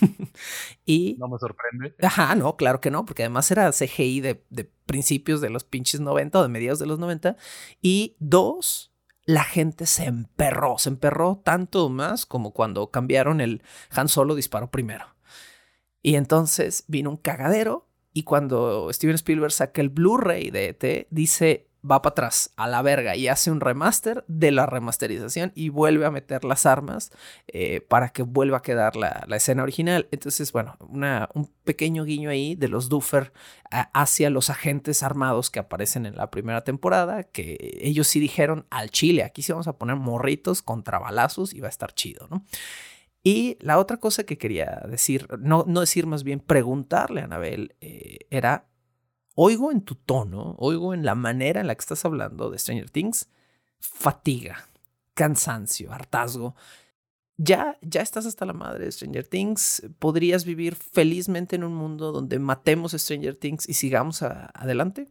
Speaker 1: y.
Speaker 3: No me sorprende.
Speaker 1: Ajá, no, claro que no, porque además era CGI de, de principios de los pinches 90 o de mediados de los 90. Y dos, la gente se emperró, se emperró tanto más como cuando cambiaron el Han Solo disparó primero. Y entonces vino un cagadero y cuando Steven Spielberg saca el Blu-ray de ET, dice, va para atrás, a la verga, y hace un remaster de la remasterización y vuelve a meter las armas eh, para que vuelva a quedar la, escena original. Entonces, bueno, un pequeño guiño ahí de los Duffer hacia los agentes armados que aparecen en la primera temporada, que ellos sí dijeron al chile, aquí sí vamos a poner morritos contra balazos y va a estar chido, ¿no? Y la otra cosa que quería decir, no, no decir más bien preguntarle a Anabel, eh, era, oigo en tu tono, oigo en la manera en la que estás hablando de Stranger Things, fatiga, cansancio, hartazgo. Ya, ya estás hasta la madre de Stranger Things. ¿Podrías vivir felizmente en un mundo donde matemos a Stranger Things y sigamos adelante?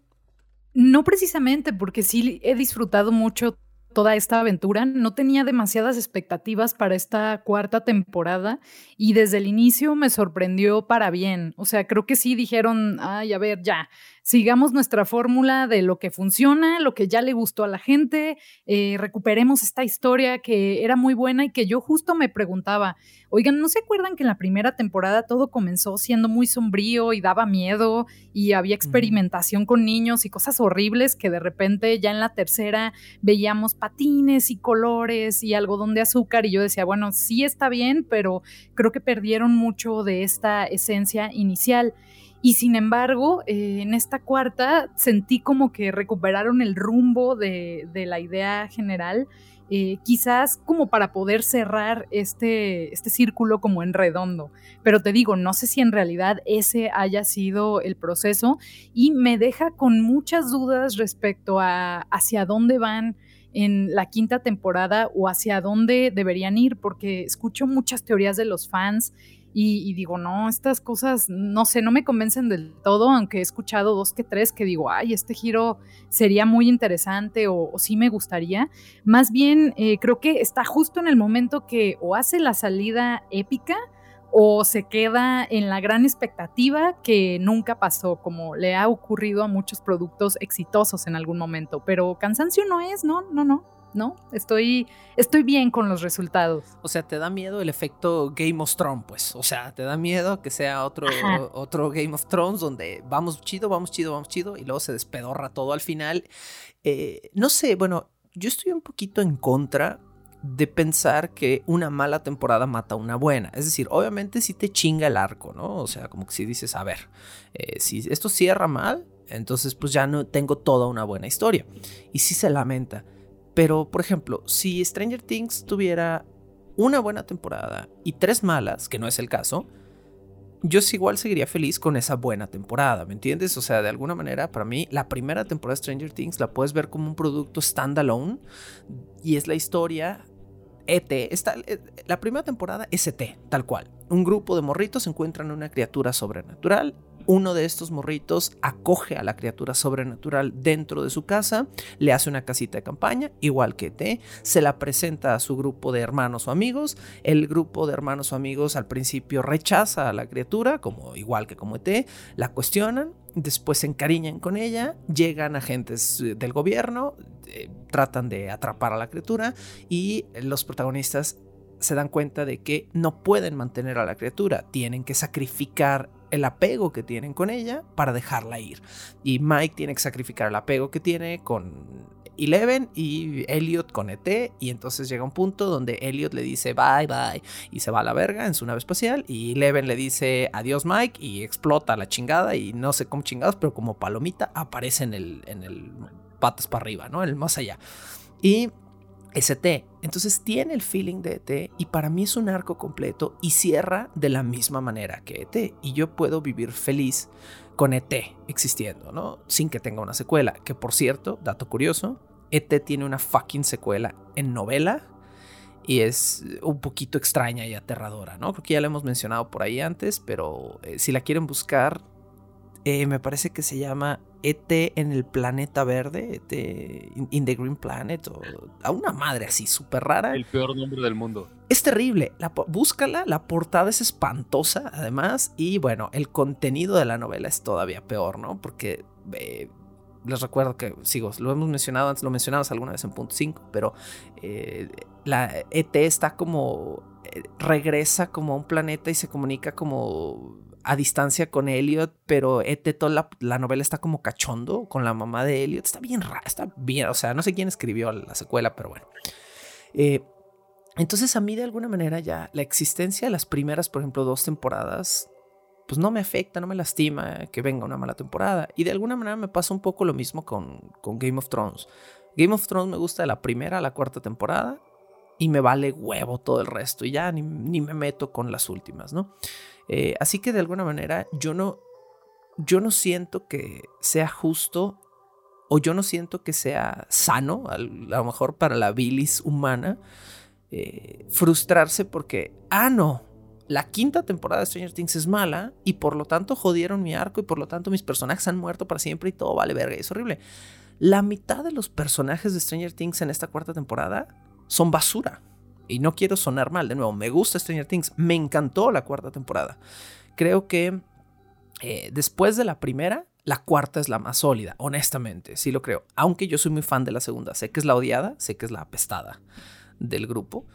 Speaker 2: No precisamente, porque sí he disfrutado mucho toda esta aventura. No tenía demasiadas expectativas para esta cuarta temporada y desde el inicio me sorprendió para bien. O sea, creo que sí dijeron, ay, a ver, ya, sigamos nuestra fórmula de lo que funciona, lo que ya le gustó a la gente, eh, recuperemos esta historia que era muy buena y que yo justo me preguntaba, oigan, ¿no se acuerdan que en la primera temporada todo comenzó siendo muy sombrío y daba miedo y había experimentación con niños y cosas horribles que de repente ya en la tercera veíamos patines y colores y algodón de azúcar y yo decía, bueno, sí está bien, pero creo que perdieron mucho de esta esencia inicial. Y sin embargo, eh, en esta cuarta sentí como que recuperaron el rumbo de, la idea general, eh, quizás como para poder cerrar este, este círculo como en redondo. Pero te digo, no sé si en realidad ese haya sido el proceso y me deja con muchas dudas respecto a hacia dónde van en la quinta temporada o hacia dónde deberían ir, porque escucho muchas teorías de los fans y, digo, no, estas cosas, no sé, no me convencen del todo, aunque he escuchado dos que tres que digo, ay, este giro sería muy interesante o, sí me gustaría. Más bien, eh, creo que está justo en el momento que o hace la salida épica o se queda en la gran expectativa que nunca pasó, como le ha ocurrido a muchos productos exitosos en algún momento. Pero cansancio no es, no, no, no. ¿No? Estoy, estoy bien con los resultados.
Speaker 1: O sea, te da miedo el efecto Game of Thrones, pues. O sea, te da miedo que sea otro, otro Game of Thrones donde vamos chido, vamos chido, vamos chido, y luego se despedorra todo al final. Eh, no sé, bueno, yo estoy un poquito en contra de pensar que una mala temporada mata una buena. Es decir, obviamente si te chinga el arco, ¿no? O sea, como que si dices, a ver, eh, si esto cierra mal, entonces pues ya no tengo toda una buena historia. Y si se lamenta. Pero, por ejemplo, si Stranger Things tuviera una buena temporada y tres malas, que no es el caso, yo igual seguiría feliz con esa buena temporada, ¿me entiendes? O sea, de alguna manera, para mí, la primera temporada de Stranger Things la puedes ver como un producto standalone y es la historia ET. Eh, la primera temporada es ET, tal cual. Un grupo de morritos encuentran una criatura sobrenatural uno de estos morritos acoge a la criatura sobrenatural dentro de su casa, le hace una casita de campaña, igual que T, se la presenta a su grupo de hermanos o amigos, el grupo de hermanos o amigos al principio rechaza a la criatura, como igual que como T, la cuestionan, después se encariñan con ella, llegan agentes del gobierno, eh, tratan de atrapar a la criatura y los protagonistas se dan cuenta de que no pueden mantener a la criatura, tienen que sacrificar el apego que tienen con ella para dejarla ir. Y Mike tiene que sacrificar el apego que tiene con Eleven y Elliot con ET. Y entonces llega un punto donde Elliot le dice bye bye y se va a la verga en su nave espacial. Y Eleven le dice adiós Mike y explota la chingada. Y no sé cómo chingados, pero como palomita aparece en el, en el patas para arriba, ¿no? El más allá. Y ST. Entonces tiene el feeling de ET y para mí es un arco completo y cierra de la misma manera que ET. Y yo puedo vivir feliz con ET existiendo, ¿no? Sin que tenga una secuela. Que por cierto, dato curioso, ET tiene una fucking secuela en novela y es un poquito extraña y aterradora, ¿no? Creo que ya la hemos mencionado por ahí antes, pero eh, si la quieren buscar, eh, me parece que se llama ET en el planeta verde, ET in, the Green Planet, o a una madre así súper rara.
Speaker 3: El peor nombre del mundo.
Speaker 1: Es terrible, la, búscala, la portada es espantosa además, y bueno, el contenido de la novela es todavía peor, ¿no? Porque eh, les recuerdo que, sigo, lo hemos mencionado antes, lo mencionamos alguna vez en punto 5, pero eh, la ET está como, regresa como a un planeta y se comunica como a distancia con Elliot, pero toda la, novela está como cachondo con la mamá de Elliot. Está bien rara, está bien, o sea, no sé quién escribió la secuela, pero bueno. Eh, entonces a mí de alguna manera ya la existencia de las primeras, por ejemplo, dos temporadas, pues no me afecta, no me lastima que venga una mala temporada. Y de alguna manera me pasa un poco lo mismo con, con Game of Thrones. Game of Thrones me gusta de la primera a la cuarta temporada y me vale huevo todo el resto y ya ni, me meto con las últimas, ¿no? Eh, así que de alguna manera yo no, yo no siento que sea justo o yo no siento que sea sano, a lo mejor para la bilis humana, eh, frustrarse porque, ah, no, la quinta temporada de Stranger Things es mala y por lo tanto jodieron mi arco y por lo tanto mis personajes han muerto para siempre y todo vale verga es horrible. La mitad de los personajes de Stranger Things en esta cuarta temporada son basura. Y no quiero sonar mal, de nuevo, me gusta Stranger Things, me encantó la cuarta temporada. Creo que eh, después de la primera, la cuarta es la más sólida, honestamente, sí lo creo. Aunque yo soy muy fan de la segunda, sé que es la odiada, sé que es la apestada del grupo.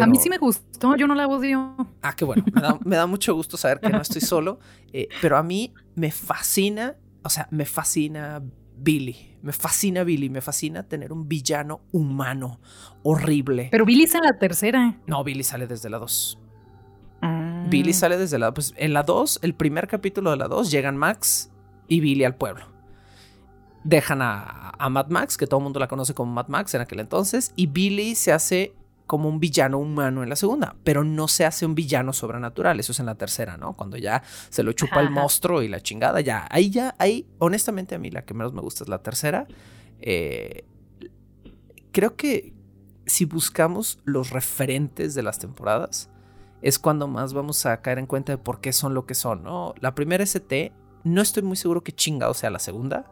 Speaker 2: A mí sí me gustó, yo no la odio.
Speaker 1: Ah, qué bueno, me da, mucho gusto saber que no estoy solo, eh, pero a mí me fascina, o sea, me fascina Billy. Me fascina Billy, me fascina tener un villano humano horrible.
Speaker 2: Pero Billy sale en la tercera.
Speaker 1: No, Billy sale desde la 2. Ah. Billy sale desde la pues en la 2, el primer capítulo de la 2 llegan Max y Billy al pueblo. Dejan a, a Mad Max, que todo el mundo la conoce como Mad Max en aquel entonces, y Billy se hace como un villano humano en la segunda, pero no se hace un villano sobrenatural, eso es en la tercera, ¿no? Cuando ya se lo chupa el monstruo y la chingada, ya, ahí ya, ahí, honestamente a mí la que menos me gusta es la tercera. Eh, creo que si buscamos los referentes de las temporadas, es cuando más vamos a caer en cuenta de por qué son lo que son, ¿no? La primera ST, no estoy muy seguro que chingado sea la segunda,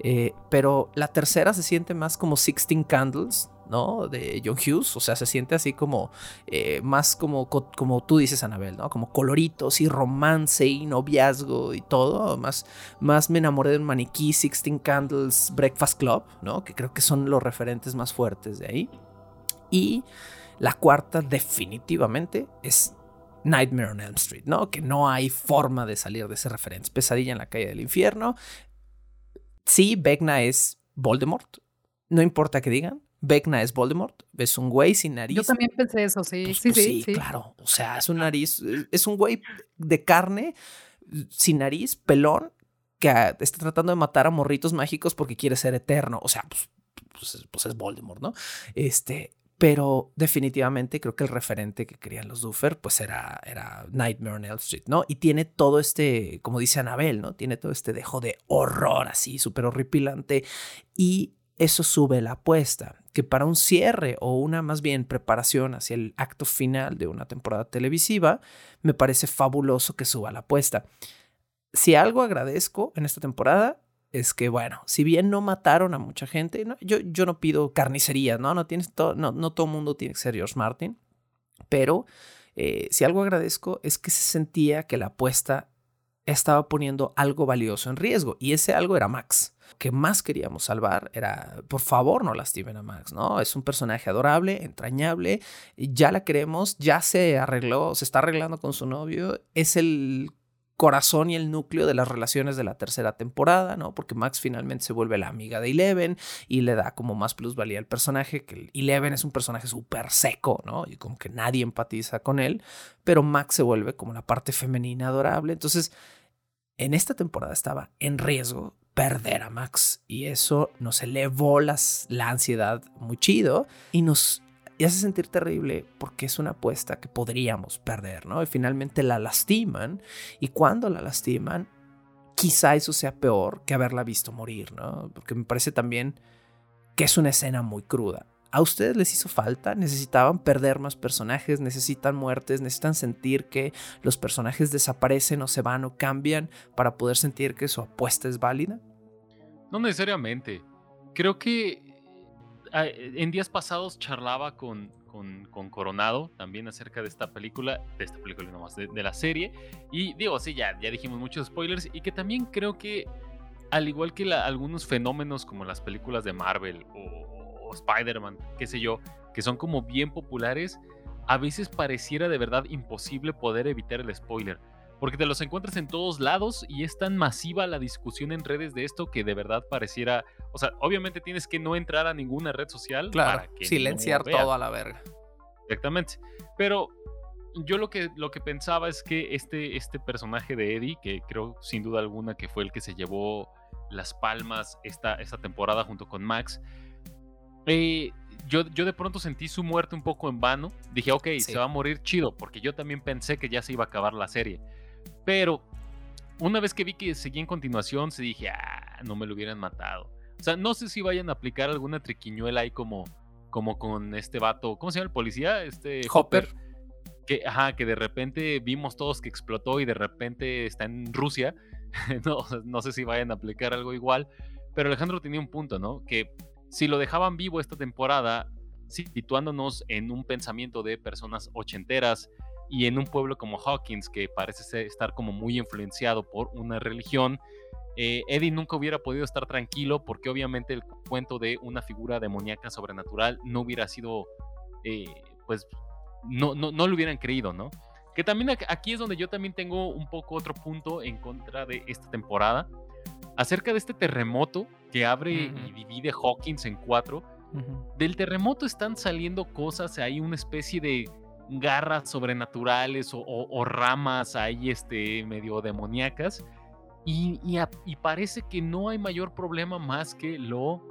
Speaker 1: eh, pero la tercera se siente más como Sixteen Candles, ¿no? De John Hughes, o sea, se siente así como eh, más como, como tú dices, Anabel, ¿no? Como coloritos y romance y noviazgo y todo, más, más me enamoré de maniquí, Sixteen Candles, Breakfast Club, ¿no? Que creo que son los referentes más fuertes de ahí. Y la cuarta definitivamente es Nightmare on Elm Street, ¿no? Que no hay forma de salir de ese referente. Pesadilla en la calle del infierno. Sí, Vecna es Voldemort. No importa que digan, Vecna es Voldemort, es un güey sin nariz.
Speaker 2: Yo también pensé eso, sí.
Speaker 1: Pues,
Speaker 2: sí,
Speaker 1: pues
Speaker 2: sí,
Speaker 1: sí, claro. O sea, es un nariz, es un güey de carne, sin nariz, pelón, que está tratando de matar a morritos mágicos porque quiere ser eterno. O sea, pues, pues, pues, es Voldemort, ¿no? Este, pero definitivamente creo que el referente que querían los Duffer, pues era, era Nightmare on Elm Street, ¿no? Y tiene todo este, como dice Anabel, ¿no? Tiene todo este dejo de horror así, súper horripilante. Y eso sube la apuesta, que para un cierre o una más bien preparación hacia el acto final de una temporada televisiva, me parece fabuloso que suba la apuesta. Si algo agradezco en esta temporada es que, bueno, si bien no mataron a mucha gente, yo, yo no pido carnicería, ¿no? No, tienes todo, no, no todo mundo tiene que ser George Martin, pero eh, si algo agradezco es que se sentía que la apuesta estaba poniendo algo valioso en riesgo y ese algo era Max que más queríamos salvar era, por favor, no lastimen a Max, ¿no? Es un personaje adorable, entrañable, ya la queremos, ya se arregló, se está arreglando con su novio, es el corazón y el núcleo de las relaciones de la tercera temporada, ¿no? Porque Max finalmente se vuelve la amiga de Eleven y le da como más plusvalía al personaje, que Eleven es un personaje súper seco, ¿no? Y como que nadie empatiza con él, pero Max se vuelve como la parte femenina adorable. Entonces, en esta temporada estaba en riesgo perder a Max y eso nos elevó las, la ansiedad muy chido y nos hace sentir terrible porque es una apuesta que podríamos perder, ¿no? Y finalmente la lastiman y cuando la lastiman, quizá eso sea peor que haberla visto morir, ¿no? Porque me parece también que es una escena muy cruda. ¿A ustedes les hizo falta? ¿Necesitaban perder más personajes? ¿Necesitan muertes? ¿Necesitan sentir que los personajes desaparecen o se van o cambian para poder sentir que su apuesta es válida?
Speaker 3: No necesariamente. Creo que ah, en días pasados charlaba con, con, Coronado también acerca de esta película, de esta película nomás, de, de la serie. Y digo, sí, ya, ya dijimos muchos spoilers y que también creo que, al igual que algunos fenómenos como las películas de Marvel o, o Spider-Man, qué sé yo, que son como bien populares, a veces pareciera de verdad imposible poder evitar el spoiler porque te los encuentras en todos lados y es tan masiva la discusión en redes de esto que de verdad pareciera, o sea, obviamente tienes que no entrar a ninguna red social
Speaker 1: claro, para que silenciar todo a la verga.
Speaker 3: Exactamente. Pero yo lo que, lo que pensaba es que este, este personaje de Eddie, que creo sin duda alguna que fue el que se llevó las palmas esta, esta temporada junto con Max, eh, yo, yo de pronto sentí su muerte un poco en vano. Dije, ok,
Speaker 1: Sí.
Speaker 3: se va a morir chido, porque yo también pensé que ya se iba a acabar la serie. Pero una vez que vi que seguía en continuación, se dije, ah, no me lo hubieran matado. O sea, no sé si vayan a aplicar alguna triquiñuela ahí como, como con este vato, ¿cómo se llama el policía? Este
Speaker 1: Hopper.
Speaker 3: Que, ajá, que de repente vimos todos que explotó y de repente está en Rusia. no, no sé si vayan a aplicar algo igual. Pero Alejandro tenía un punto, ¿no? Que si lo dejaban vivo esta temporada, situándonos en un pensamiento de personas ochenteras y en un pueblo como Hawkins, que parece estar como muy influenciado por una religión, eh, Eddie nunca hubiera podido estar tranquilo porque obviamente el cuento de una figura demoníaca sobrenatural no hubiera sido, eh, pues, no, no, no lo hubieran creído, ¿no? Que también aquí es donde yo también tengo un poco otro punto en contra de esta temporada, acerca de este terremoto que abre y divide Hawkins en cuatro. Del terremoto están saliendo cosas, hay una especie de garras sobrenaturales o, o- o ramas ahí este, medio demoníacas. Y, y a- y parece que no hay mayor problema más que lo,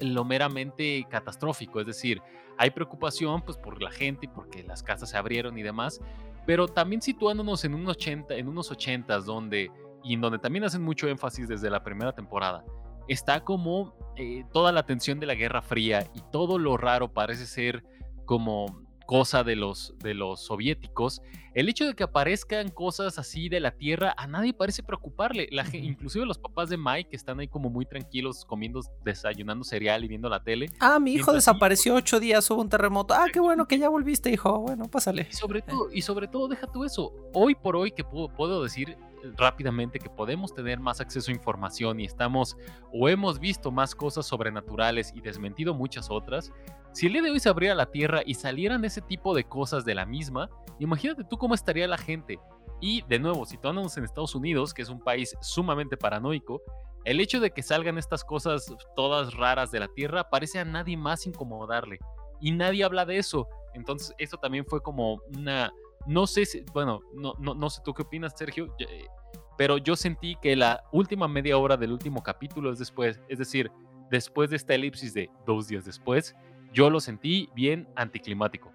Speaker 3: lo meramente catastrófico. Es decir, hay preocupación pues, por la gente y porque las casas se abrieron y demás. Pero también situándonos en, un 80, en unos 80 donde, y en donde también hacen mucho énfasis desde la primera temporada, está como eh, toda la tensión de la Guerra Fría y todo lo raro parece ser como cosa de los, de los soviéticos, el hecho de que aparezcan cosas así de la Tierra a nadie parece preocuparle. La. Inclusive los papás de Mike que están ahí como muy tranquilos comiendo, desayunando cereal y viendo la tele.
Speaker 1: Ah, mi hijo desapareció ocho días, hubo un terremoto. Ah, qué bueno que ya volviste, hijo. Bueno, pásale.
Speaker 3: Y sobre todo, y sobre todo, deja tú eso. Hoy por hoy que puedo, puedo decir rápidamente que podemos tener más acceso a información y estamos o hemos visto más cosas sobrenaturales y desmentido muchas otras. Si el día de hoy se abriera la Tierra y salieran ese tipo de cosas de la misma, imagínate tú cómo estaría la gente. Y de nuevo, situándonos en Estados Unidos, que es un país sumamente paranoico, el hecho de que salgan estas cosas todas raras de la Tierra parece a nadie más incomodarle. Y nadie habla de eso. Entonces, eso también fue como una. No sé si. Bueno, no, no, no sé tú qué opinas, Sergio. eh, Pero yo sentí que la última media hora del último capítulo es después. Es decir, después de esta elipsis de dos días después, yo lo sentí bien anticlimático.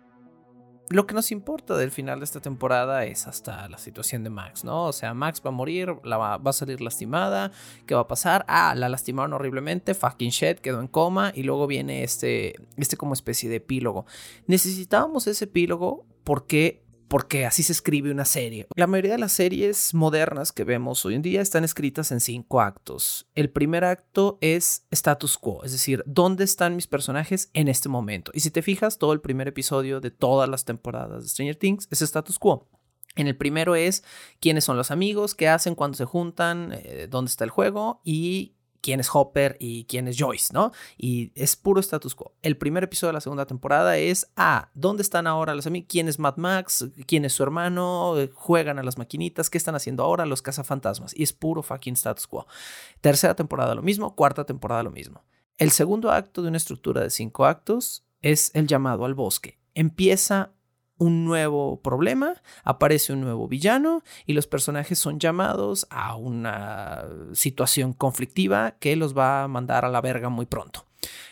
Speaker 1: Lo que nos importa del final de esta temporada es hasta la situación de Max, ¿no? O sea, Max va a morir, la va, va a salir lastimada. ¿Qué va a pasar? Ah, la lastimaron horriblemente. Fucking shit, quedó en coma. Y luego viene este, este como especie de epílogo. Necesitábamos ese epílogo porque porque así se escribe una serie. La mayoría de las series modernas que vemos hoy en día están escritas en cinco actos. El primer acto es status quo, es decir, ¿dónde están mis personajes en este momento? Y si te fijas, todo el primer episodio de todas las temporadas de Stranger Things es status quo. En el primero es quiénes son los amigos, qué hacen cuando se juntan, eh, dónde está el juego y quién es Hopper y quién es Joyce, ¿no? Y es puro status quo. El primer episodio de la segunda temporada es, ah, ¿dónde están ahora los amigos? ¿Quién es Mad Max? ¿Quién es su hermano? ¿Juegan a las maquinitas? ¿Qué están haciendo ahora los cazafantasmas? Y es puro fucking status quo. Tercera temporada lo mismo, cuarta temporada lo mismo. El segundo acto de una estructura de cinco actos es el llamado al bosque. Empieza un nuevo problema, aparece un nuevo villano y los personajes son llamados a una situación conflictiva que los va a mandar a la verga muy pronto.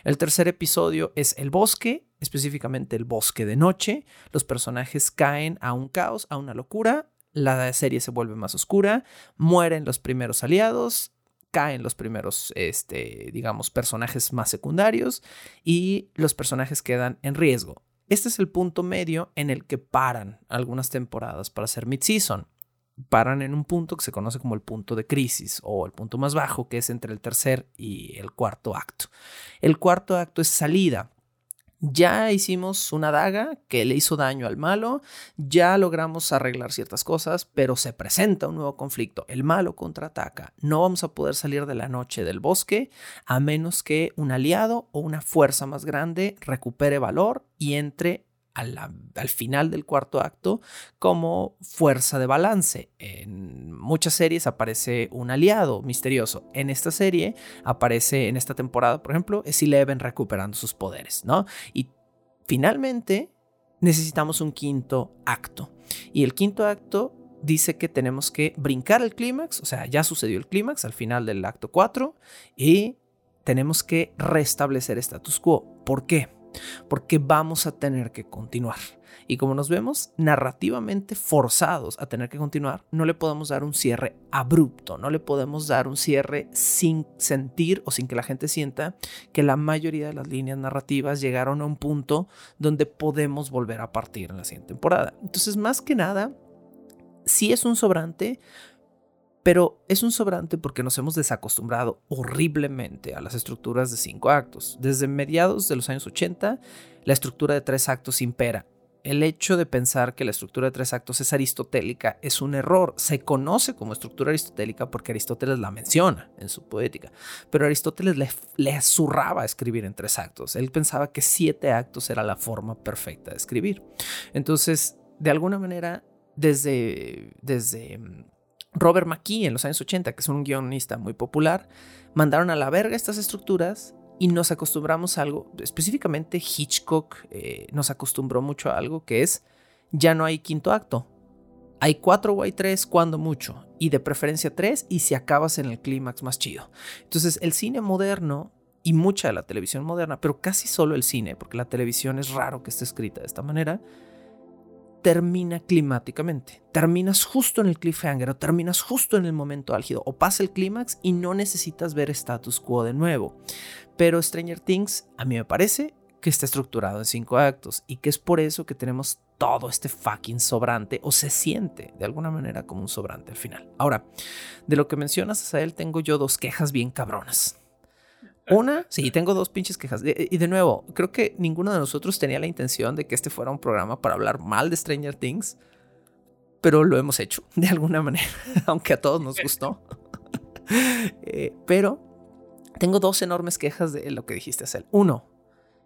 Speaker 1: El tercer episodio es el bosque, específicamente el bosque de noche. Los personajes caen a un caos, a una locura. La serie se vuelve más oscura, mueren los primeros aliados, caen los primeros, este, digamos, personajes más secundarios y los personajes quedan en riesgo. Este es el punto medio en el que paran algunas temporadas para hacer mid-season. Paran en un punto que se conoce como el punto de crisis o el punto más bajo, que es entre el tercer y el cuarto acto. El cuarto acto es salida. Ya hicimos una daga que le hizo daño al malo, ya logramos arreglar ciertas cosas, pero se presenta un nuevo conflicto. El malo contraataca. No vamos a poder salir de la noche del bosque a menos que un aliado o una fuerza más grande recupere valor y entre al final del cuarto acto como fuerza de balance. En muchas series aparece un aliado misterioso. En esta serie aparece, en esta temporada, por ejemplo, es Eleven recuperando sus poderes, ¿no? Y finalmente necesitamos un quinto acto. Y el quinto acto dice que tenemos que brincar el clímax, o sea, ya sucedió el clímax al final del acto 4 y tenemos que restablecer status quo. ¿Por qué? Porque vamos a tener que continuar. Y como nos vemos narrativamente forzados a tener que continuar, no le podemos dar un cierre abrupto, no le podemos dar un cierre sin sentir o sin que la gente sienta que la mayoría de las líneas narrativas llegaron a un punto donde podemos volver a partir en la siguiente temporada. Entonces, más que nada, sí es un sobrante, pero es un sobrante porque nos hemos desacostumbrado horriblemente a las estructuras de cinco actos. Desde mediados de los años 80, la estructura de tres actos impera el hecho de pensar que la estructura de tres actos es aristotélica es un error. Se conoce como estructura aristotélica porque Aristóteles la menciona en su poética, pero Aristóteles le, le zurraba escribir en tres actos. Él pensaba que siete actos era la forma perfecta de escribir. Entonces, de alguna manera, desde, desde mm, Robert McKee en los años 80, que es un guionista muy popular, mandaron a la verga estas estructuras y nos acostumbramos a algo, específicamente Hitchcock eh, nos acostumbró mucho a algo que es, ya no hay quinto acto. Hay cuatro o hay tres cuando mucho, y de preferencia tres, y si acabas en el clímax más chido. Entonces el cine moderno y mucha de la televisión moderna, pero casi solo el cine, porque la televisión es raro que esté escrita de esta manera, termina climáticamente. Terminas justo en el cliffhanger o terminas justo en el momento álgido o pasa el clímax y no necesitas ver status quo de nuevo. Pero Stranger Things a mí me parece que está estructurado en cinco actos y que es por eso que tenemos todo este fucking sobrante o se siente de alguna manera como un sobrante al final. Ahora, de lo que mencionas, a él tengo yo dos quejas bien cabronas. Una, sí, tengo dos pinches quejas. Y de nuevo, creo que ninguno de nosotros tenía la intención de que este fuera un programa para hablar mal de Stranger Things, pero lo hemos hecho de alguna manera, aunque a todos nos gustó. Eh, pero tengo dos enormes quejas de lo que dijiste, Cel. Uno,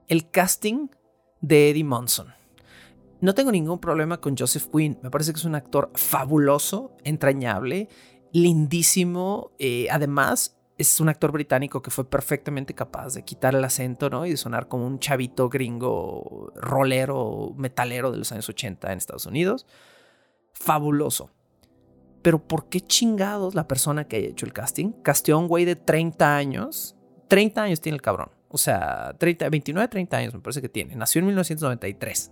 Speaker 1: el casting de Eddie Monson. No tengo ningún problema con Joseph Quinn. Me parece que es un actor fabuloso, entrañable, lindísimo. Eh, además, es un actor británico que fue perfectamente capaz de quitar el acento, ¿no? Y de sonar como un chavito gringo, rolero, metalero de los años 80 en Estados Unidos. Fabuloso. Pero ¿por qué chingados la persona que haya hecho el casting casteó a un güey de 30 años? 30 años tiene el cabrón. O sea, 30, 29, 30 años me parece que tiene. Nació en 1993.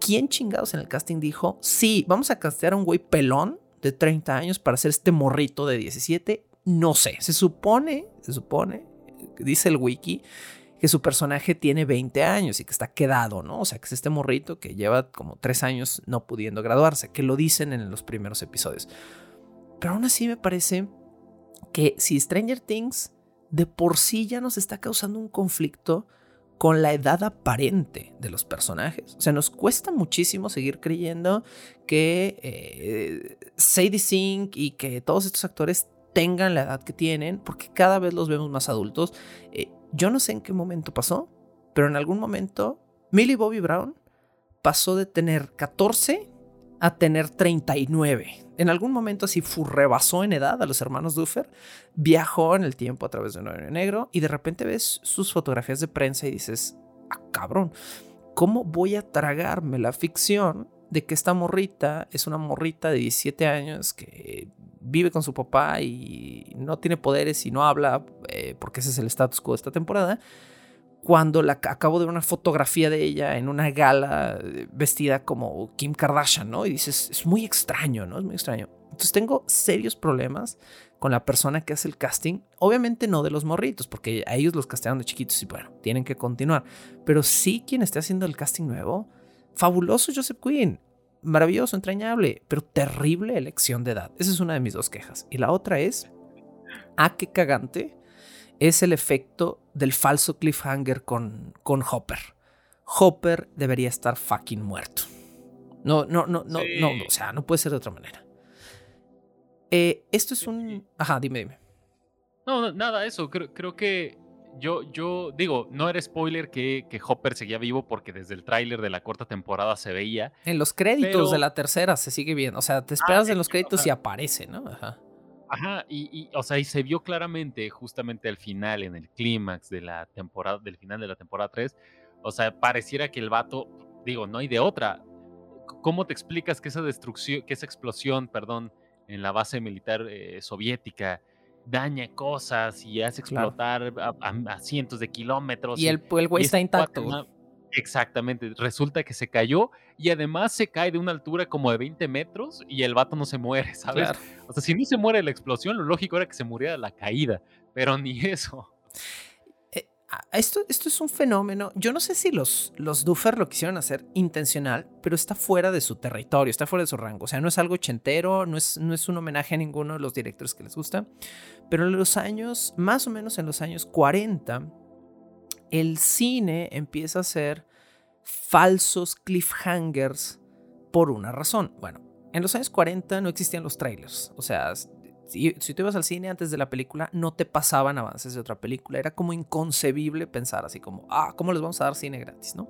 Speaker 1: ¿Quién chingados en el casting dijo, sí, vamos a castear a un güey pelón de 30 años para hacer este morrito de 17 no sé, se supone, se supone, dice el wiki, que su personaje tiene 20 años y que está quedado, ¿no? O sea, que es este morrito que lleva como 3 años no pudiendo graduarse, que lo dicen en los primeros episodios. Pero aún así me parece que si Stranger Things de por sí ya nos está causando un conflicto con la edad aparente de los personajes. O sea, nos cuesta muchísimo seguir creyendo que eh, Sadie Sink y que todos estos actores tengan la edad que tienen, porque cada vez los vemos más adultos. Eh, yo no sé en qué momento pasó, pero en algún momento Millie Bobby Brown pasó de tener 14 a tener 39. En algún momento así rebasó en edad a los hermanos Duffer, viajó en el tiempo a través de un hoyo negro y de repente ves sus fotografías de prensa y dices, ah, cabrón, ¿cómo voy a tragarme la ficción de que esta morrita es una morrita de 17 años que vive con su papá y no tiene poderes y no habla, eh, porque ese es el status quo de esta temporada, cuando la, acabo de ver una fotografía de ella en una gala eh, vestida como Kim Kardashian, ¿no? Y dices, es muy extraño, ¿no? Es muy extraño. Entonces tengo serios problemas con la persona que hace el casting. Obviamente no de los morritos, porque a ellos los castearon de chiquitos y bueno, tienen que continuar. Pero sí quien esté haciendo el casting nuevo, fabuloso Joseph Quinn maravilloso, entrañable, pero terrible elección de edad. Esa es una de mis dos quejas. Y la otra es, ¿a ah, qué cagante es el efecto del falso cliffhanger con, con Hopper? Hopper debería estar fucking muerto. No, no, no, no, no, o sea, no puede ser de otra manera. Eh, esto es un... Ajá, dime, dime.
Speaker 3: No, nada, eso. Creo, creo que yo, yo digo, no era spoiler que, que Hopper seguía vivo porque desde el tráiler de la cuarta temporada se veía.
Speaker 1: En los créditos de la tercera se sigue viendo. O sea, te esperas ah, en los créditos y aparece, ¿no?
Speaker 3: Ajá. Ajá, y, o sea, y se vio claramente justamente al final, en el clímax de la temporada, del final de la temporada 3. O sea, pareciera que el vato, digo, no hay de otra. ¿Cómo te explicas que esa destrucción, que esa explosión, perdón, en la base militar eh, soviética daña cosas y hace explotar a, cientos de kilómetros.
Speaker 1: Y el, el güey está intacto.
Speaker 3: Exactamente, resulta que se cayó y además se cae de una altura como de 20 metros y el vato no se muere, ¿sabes? O sea, si no se muere la explosión, lo lógico era que se muriera la caída, pero ni eso.
Speaker 1: Esto, esto es un fenómeno, yo no sé si los, los Duffer lo quisieron hacer intencional, pero está fuera de su territorio, está fuera de su rango, o sea, no es algo ochentero, no es, no es un homenaje a ninguno de los directores que les gusta, pero en los años, más o menos en los años 40, el cine empieza a ser falsos cliffhangers por una razón. Bueno, en los años 40 no existían los trailers. O sea, si, si tú ibas al cine antes de la película, no te pasaban avances de otra película. Era como inconcebible pensar así como, ah, ¿cómo les vamos a dar cine gratis? ¿no?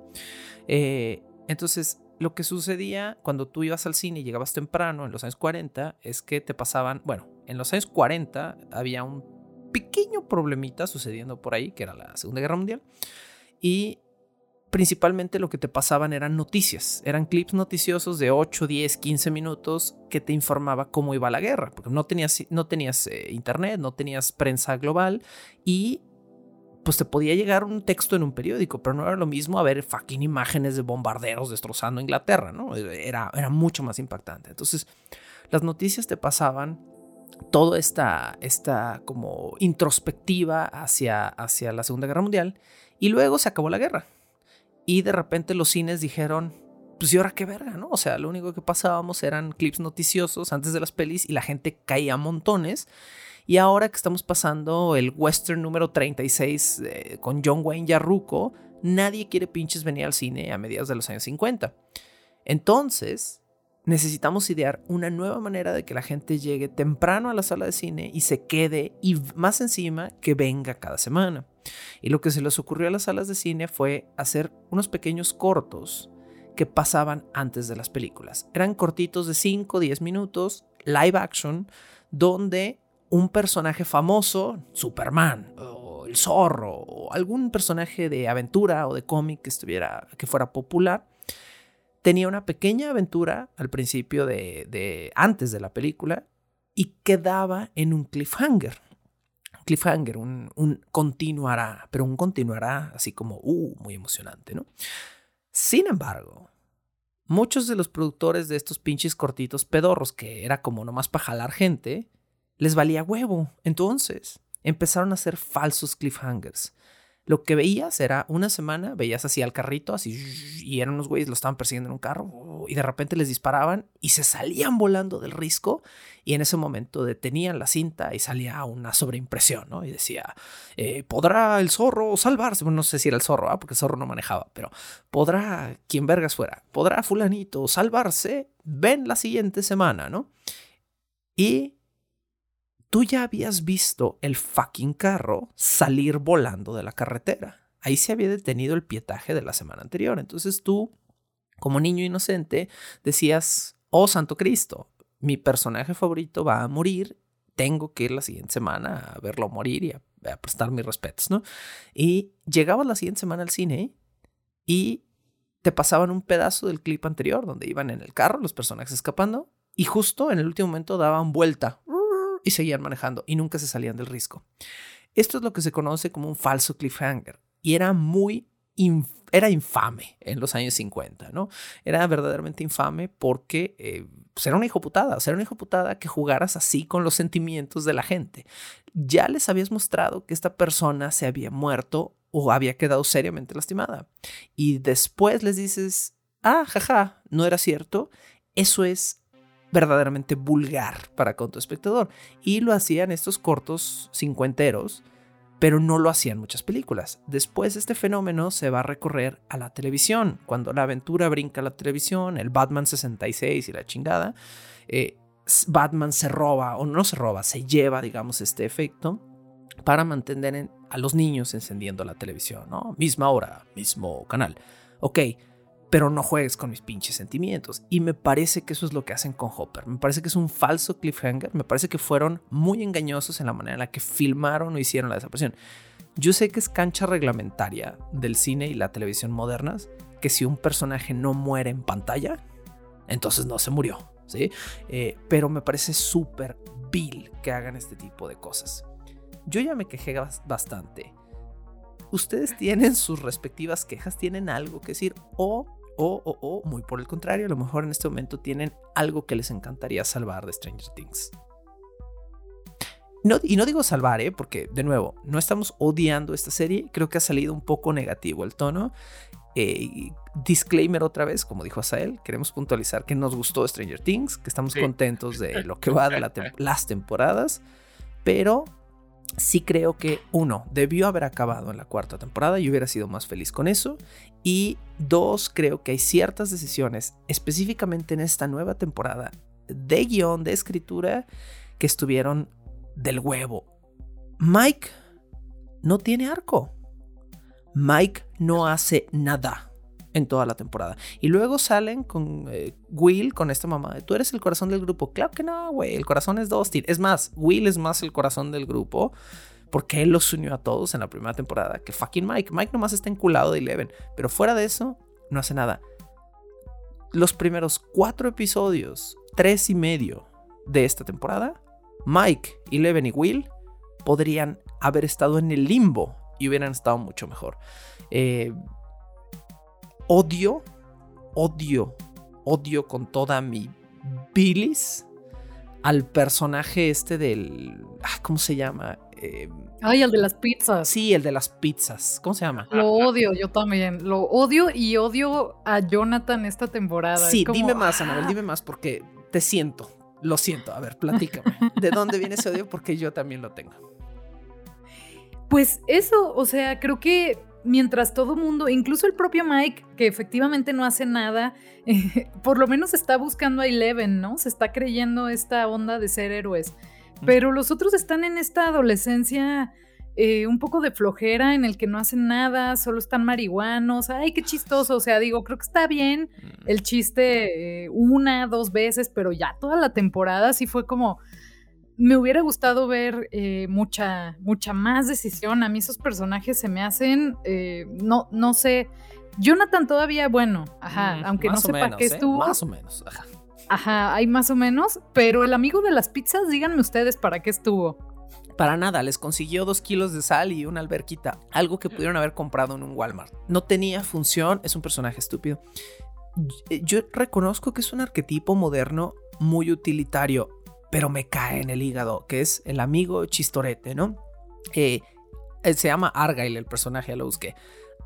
Speaker 1: Eh, entonces, lo que sucedía cuando tú ibas al cine y llegabas temprano en los años 40 es que te pasaban, bueno, en los años 40 había un pequeño problemita sucediendo por ahí, que era la Segunda Guerra Mundial. Y principalmente lo que te pasaban eran noticias, eran clips noticiosos de 8, 10, 15 minutos que te informaba cómo iba la guerra, porque no tenías, no tenías eh, internet, no tenías prensa global y pues te podía llegar un texto en un periódico, pero no era lo mismo a ver fucking imágenes de bombarderos destrozando Inglaterra, ¿no? Era, era mucho más impactante. Entonces, las noticias te pasaban toda esta, esta como introspectiva hacia, hacia la Segunda Guerra Mundial y luego se acabó la guerra. Y de repente los cines dijeron, pues y ahora qué verga, ¿no? O sea, lo único que pasábamos eran clips noticiosos antes de las pelis y la gente caía montones. Y ahora que estamos pasando el western número 36 eh, con John Wayne Yarruco, nadie quiere pinches venir al cine a mediados de los años 50. Entonces, necesitamos idear una nueva manera de que la gente llegue temprano a la sala de cine y se quede y más encima que venga cada semana. Y lo que se les ocurrió a las salas de cine fue hacer unos pequeños cortos que pasaban antes de las películas. Eran cortitos de 5 o 10 minutos, live action, donde un personaje famoso, Superman o el zorro o algún personaje de aventura o de cómic que estuviera que fuera popular, tenía una pequeña aventura al principio de, antes de la película y quedaba en un cliffhanger. Cliffhanger, un, continuará, pero un continuará así como, uh, muy emocionante, ¿no? Sin embargo, muchos de los productores de estos pinches cortitos pedorros, que era como nomás para jalar gente, les valía huevo. Entonces empezaron a hacer falsos cliffhangers. Lo que veías era una semana, veías así al carrito, así, y eran unos güeyes, lo estaban persiguiendo en un carro, y de repente les disparaban y se salían volando del risco, y en ese momento detenían la cinta y salía una sobreimpresión, ¿no? Y decía, eh, ¿podrá el zorro salvarse? Bueno, no sé si era el zorro, ¿ah? porque el zorro no manejaba, pero ¿podrá quien vergas fuera? ¿Podrá fulanito salvarse? Ven la siguiente semana, ¿no? Y tú ya habías visto el fucking carro salir volando de la carretera. Ahí se había detenido el pietaje de la semana anterior. Entonces tú, como niño inocente, decías, oh Santo Cristo, mi personaje favorito va a morir, tengo que ir la siguiente semana a verlo morir y a, prestar mis respetos, ¿no? Y llegabas la siguiente semana al cine y te pasaban un pedazo del clip anterior donde iban en el carro los personajes escapando y justo en el último momento daban vuelta y seguían manejando y nunca se salían del risco. Esto es lo que se conoce como un falso cliffhanger y era muy era infame en los años 50, ¿no? Era verdaderamente infame porque eh, pues, era una hijoputada, o sea, era una hijoputada que jugaras así con los sentimientos de la gente. Ya les habías mostrado que esta persona se había muerto o había quedado seriamente lastimada. Y después les dices, ah, jaja, no era cierto. Eso es verdaderamente vulgar para con tu espectador. Y lo hacían estos cortos cincuenteros, pero no lo hacían muchas películas. Después este fenómeno se va a recorrer a la televisión. Cuando la aventura brinca a la televisión, el Batman 66 y la chingada, eh, Batman se roba, o no se roba, se lleva, digamos, este efecto para mantener a los niños encendiendo la televisión, ¿no? Misma hora, mismo canal. Ok, pero no juegues con mis pinches sentimientos. Y me parece que eso es lo que hacen con Hopper. Me parece que es un falso cliffhanger. Me parece que fueron muy engañosos en la manera en la que filmaron o hicieron la desaparición. Yo sé que es cancha reglamentaria del cine y la televisión modernas que si un personaje no muere en pantalla, entonces no se murió. ¿sí? Eh, pero me parece súper vil que hagan este tipo de cosas. Yo ya me quejé bastante. Ustedes tienen sus respectivas quejas, tienen algo que decir o, o, o, o, muy por el contrario, a lo mejor en este momento tienen algo que les encantaría salvar de Stranger Things. No, y no digo salvar, ¿eh? porque de nuevo, no estamos odiando esta serie, creo que ha salido un poco negativo el tono. Eh, disclaimer otra vez, como dijo Asael, queremos puntualizar que nos gustó Stranger Things, que estamos contentos de lo que va de las temporadas, pero sí creo que uno, debió haber acabado en la cuarta temporada y hubiera sido más feliz con eso. Y dos, creo que hay ciertas decisiones, específicamente en esta nueva temporada, de guion, de escritura, que estuvieron del huevo. Mike no tiene arco. Mike no hace nada en toda la temporada. Y luego salen con eh, Will, con esta mamá de tú eres el corazón del grupo. Claro que no, güey, el corazón es Dustin. Es más, Will es más el corazón del grupo porque él los unió a todos en la primera temporada que fucking Mike. Mike nomás está enculado de Eleven, pero fuera de eso, no hace nada. Los primeros cuatro episodios, tres y medio de esta temporada, Mike, Eleven y Will podrían haber estado en el limbo y hubieran estado mucho mejor. Eh, odio, odio, odio con toda mi bilis al personaje este del... Ah, ¿Cómo se llama?
Speaker 2: Eh, Ay, el de las pizzas.
Speaker 1: Sí, el de las pizzas. ¿Cómo se llama?
Speaker 2: Lo odio, yo también. Lo odio y odio a Jonathan esta temporada.
Speaker 1: Sí, dime más, Anabel, dime más porque te siento. Lo siento. A ver, platícame. ¿De dónde viene ese odio? Porque yo también lo tengo.
Speaker 2: Pues eso, o sea, creo que mientras todo mundo, incluso el propio Mike, que efectivamente no hace nada, por lo menos está buscando a Eleven, ¿no? Se está creyendo esta onda de ser héroes. Pero los otros están en esta adolescencia eh, un poco de flojera en el que no hacen nada, solo están marihuanos. Ay, qué chistoso. O sea, digo, creo que está bien mm. el chiste eh, una, dos veces, pero ya toda la temporada sí fue como me hubiera gustado ver eh, mucha, mucha más decisión. A mí esos personajes se me hacen, eh, no, no sé. Jonathan todavía, bueno, ajá, mm, aunque no sepa qué ¿eh? estuvo.
Speaker 1: Más o menos, ajá.
Speaker 2: Ajá, hay más o menos, pero el amigo de las pizzas, díganme ustedes para qué estuvo.
Speaker 1: Para nada, les consiguió dos kilos de sal y una alberquita, algo que pudieron haber comprado en un Walmart. No tenía función, es un personaje estúpido. Yo reconozco que es un arquetipo moderno muy utilitario pero me cae en el hígado, que es el amigo chistorete, ¿no? Eh, se llama Argyle el personaje, ya lo busqué.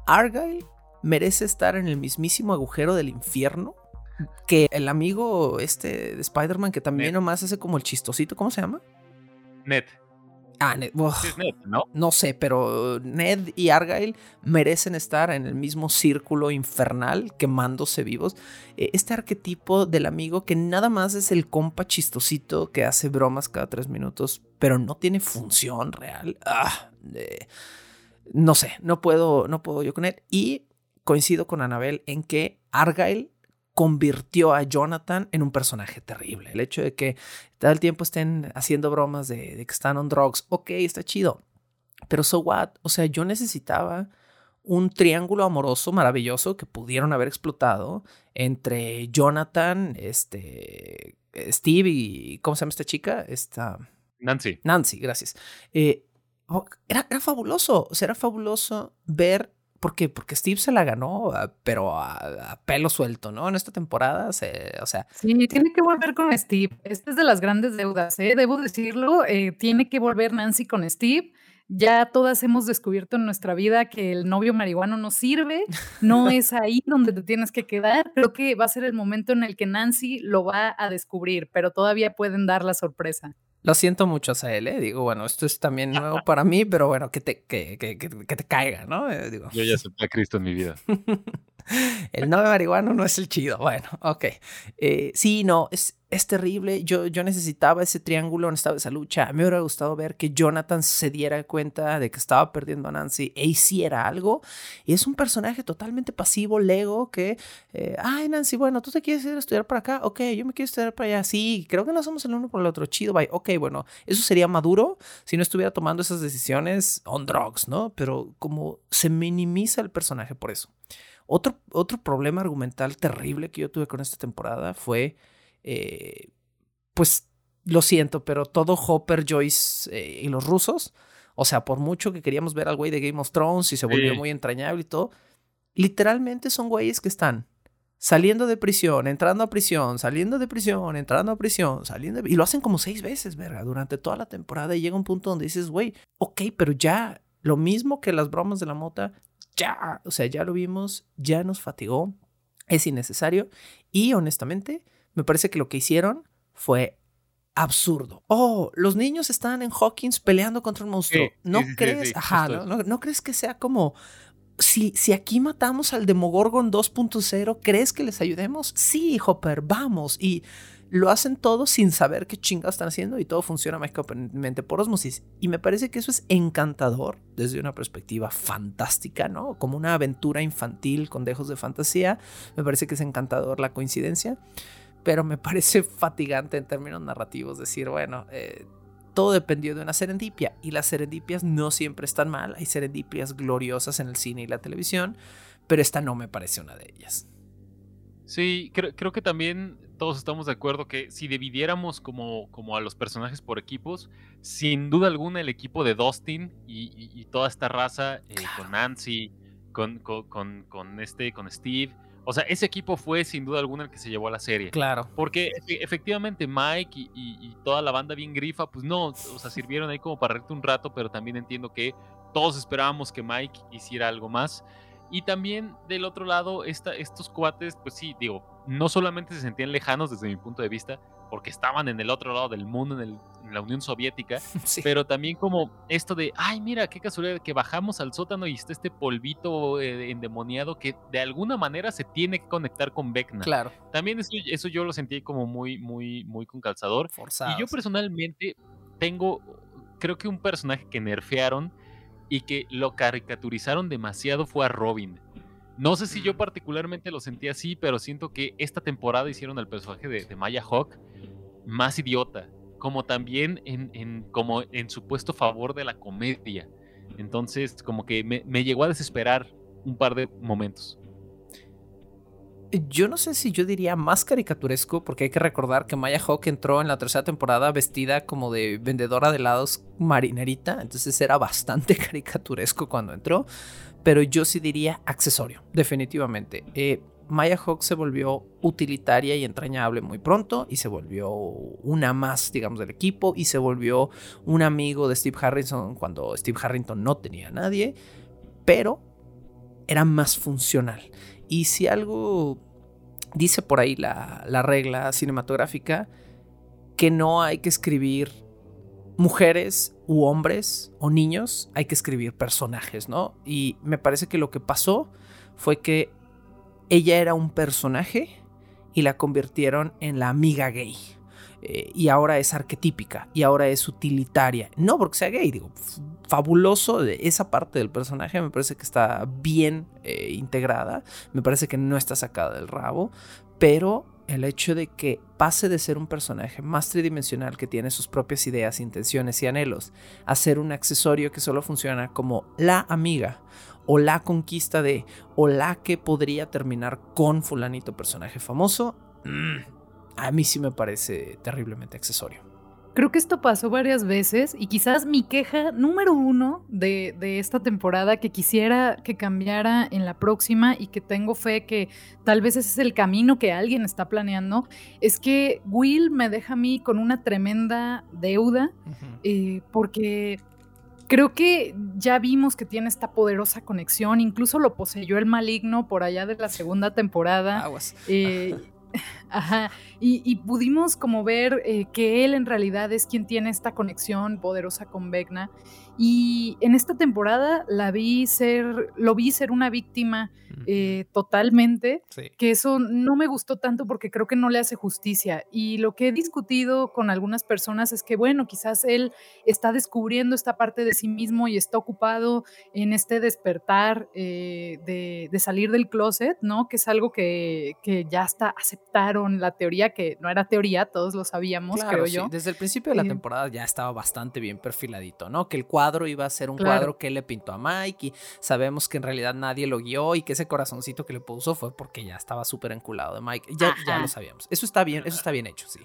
Speaker 1: Argyle merece estar en el mismísimo agujero del infierno que el amigo este de Spider-Man que también nomás hace como el chistosito, ¿cómo se llama?
Speaker 3: Ned.
Speaker 1: Ah, Ned, ¿no? No sé, pero Ned y Argyle merecen estar en el mismo círculo infernal quemándose vivos. Eh, este arquetipo del amigo que nada más es el compa chistosito que hace bromas cada tres minutos, pero no tiene función real. Ah, no sé, no puedo, no puedo yo con él. Y coincido con Anabel en que Argyle convirtió a Jonathan en un personaje terrible. El hecho de que todo el tiempo estén haciendo bromas de, que están on drugs, ok, está chido. Pero so what? O sea, yo necesitaba un triángulo amoroso maravilloso que pudieron haber explotado entre Jonathan, este, Steve y ¿cómo se llama esta chica? Esta
Speaker 3: Nancy.
Speaker 1: Nancy, gracias. Eh, oh, era, era fabuloso, o sea, era fabuloso ver ¿Por qué? Porque Steve se la ganó, ah, pero a, pelo suelto, ¿no? En esta temporada, o sea.
Speaker 2: Sí, tiene que volver con Steve. Esta es de las grandes deudas, ¿eh? Debo decirlo. Eh, tiene que volver Nancy con Steve. Ya todas hemos descubierto en nuestra vida que el novio marihuano no sirve, no es ahí donde te tienes que quedar. Creo que va a ser el momento en el que Nancy lo va a descubrir, pero todavía pueden dar la sorpresa.
Speaker 1: Lo siento mucho, Sael, ¿eh? Digo, bueno, esto es también nuevo para mí, pero bueno, que te, que, que, que, te caiga, ¿no? Eh, digo.
Speaker 3: Yo ya acepté a Cristo en mi vida.
Speaker 1: el novio marihuano no es el chido. Bueno, ok. Eh, sí, no, es, es terrible. Yo, yo necesitaba ese triángulo, necesitaba esa lucha. Me hubiera gustado ver que Jonathan se diera cuenta de que estaba perdiendo a Nancy e hiciera algo. Y es un personaje totalmente pasivo, lego, que, eh, ay, Nancy, bueno, tú te quieres ir a estudiar para acá. Ok, yo me quiero estudiar para allá. Sí, creo que no somos el uno por el otro. Chido, bye. Ok, bueno, eso sería maduro si no estuviera tomando esas decisiones on drugs, ¿no? Pero como se minimiza el personaje por eso. Otro, otro problema argumental terrible que yo tuve con esta temporada fue eh, pues lo siento, pero todo Hopper, Joyce eh, y los rusos, o sea, por mucho que queríamos ver al güey de Game of Thrones y se volvió muy entrañable y todo, literalmente son güeyes que están saliendo de prisión, entrando a prisión, saliendo de prisión, entrando a prisión, saliendo Y lo hacen como seis veces, verga, durante toda la temporada y llega un punto donde dices, güey, ok, pero ya, lo mismo que las bromas de la mota, ya, o sea, ya lo vimos, ya nos fatigó, es innecesario y honestamente me parece que lo que hicieron fue absurdo. Oh, los niños están en Hawkins peleando contra un monstruo. ¿No crees? Ajá, ¿no? ¿no? crees que sea como si, si aquí matamos al Demogorgon 2.0, ¿crees que les ayudemos? Sí, Hopper, vamos. Y lo hacen todo sin saber qué chingados están haciendo y todo funciona mágicamente por osmosis. Y me parece que eso es encantador desde una perspectiva fantástica, ¿no? Como una aventura infantil con dejos de fantasía. Me parece que es encantador la coincidencia. Pero me parece fatigante en términos narrativos decir, bueno, eh, todo dependió de una serendipia y las serendipias no siempre están mal, hay serendipias gloriosas en el cine y la televisión, pero esta no me parece una de ellas.
Speaker 3: Sí, creo, que también todos estamos de acuerdo que si dividiéramos como, como a los personajes por equipos, sin duda alguna el equipo de Dustin y, toda esta raza, eh, con Nancy, con, con, con, este, con Steve, o sea, ese equipo fue sin duda alguna el que se llevó a la serie.
Speaker 1: Claro.
Speaker 3: Porque efectivamente Mike y, toda la banda bien grifa, pues no, o sea, sirvieron ahí como para reírte un rato, pero también entiendo que todos esperábamos que Mike hiciera algo más. Y también del otro lado, esta, estos cuates, pues sí, digo, no solamente se sentían lejanos desde mi punto de vista, porque estaban en el otro lado del mundo, en, la Unión Soviética, pero también como esto de, ay, mira, qué casualidad que bajamos al sótano y está este polvito eh, endemoniado que de alguna manera se tiene que conectar con Vecna.
Speaker 1: Claro.
Speaker 3: También eso, yo lo sentí como muy, muy, muy con calzador. Y yo personalmente tengo, creo que un personaje que nerfearon y que lo caricaturizaron demasiado fue a Robin. No sé si yo mm. particularmente lo sentí así, pero siento que esta temporada hicieron al personaje de, Maya Hawk más idiota, como también en, como en su puesto favor de la comedia. Entonces, como que me, me llegó a desesperar un par de momentos.
Speaker 1: Yo no sé si yo diría más caricaturesco, porque hay que recordar que Maya Hawk entró en la tercera temporada vestida como de vendedora de helados marinerita, entonces era bastante caricaturesco cuando entró pero yo sí diría accesorio, definitivamente. Eh, Maya Hawk se volvió utilitaria y entrañable muy pronto y se volvió una más, digamos, del equipo y se volvió un amigo de Steve Harrison cuando Steve Harrington no tenía a nadie, pero era más funcional. Y si algo dice por ahí la, la regla cinematográfica, que no hay que escribir mujeres u hombres o niños, hay que escribir personajes, ¿no? Y me parece que lo que pasó fue que ella era un personaje y la convirtieron en la amiga gay. Eh, y ahora es arquetípica y ahora es utilitaria. No porque sea gay, digo, fabuloso de esa parte del personaje, me parece que está bien eh, integrada, me parece que no está sacada del rabo, pero el hecho de que pase de ser un personaje más tridimensional que tiene sus propias ideas, intenciones y anhelos a ser un accesorio que solo funciona como la amiga o la conquista de o la que podría terminar con fulanito personaje famoso, mm, a mí sí me parece terriblemente accesorio.
Speaker 2: Creo que esto pasó varias veces y quizás mi queja número uno de, esta temporada que quisiera que cambiara en la próxima y que tengo fe que tal vez ese es el camino que alguien está planeando, es que Will me deja a mí con una tremenda deuda eh, porque creo que ya vimos que tiene esta poderosa conexión, incluso lo poseyó el maligno por allá de la segunda temporada.
Speaker 1: Aguas.
Speaker 2: Eh, Ajá, y, pudimos como ver eh, que él en realidad es quien tiene esta conexión poderosa con Vecna. Y en esta temporada la vi ser, lo vi ser una víctima eh, totalmente, que eso no me gustó tanto porque creo que no le hace justicia. Y lo que he discutido con algunas personas es que, bueno, quizás él está descubriendo esta parte de sí mismo y está ocupado en este despertar eh, de, salir del closet, ¿no? Que es algo que, que ya está aceptaron dijeron la teoría, que no era teoría, todos lo sabíamos, creo yo.
Speaker 1: Desde el principio de la eh, temporada ya estaba bastante bien perfiladito, ¿no? Que el cuadro iba a ser un cuadro que le pintó a Mike y sabemos que en realidad nadie lo guió y que ese corazoncito que le puso fue porque ya estaba súper enculado de Mike. Ya, ya lo sabíamos. Eso está bien, eso está bien hecho, sí.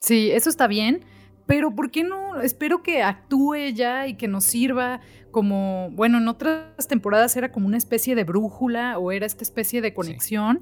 Speaker 2: Sí, eso está bien. Pero ¿por qué no? Espero que actúe ya y que nos sirva como, bueno, en otras temporadas era como una especie de brújula o era esta especie de conexión.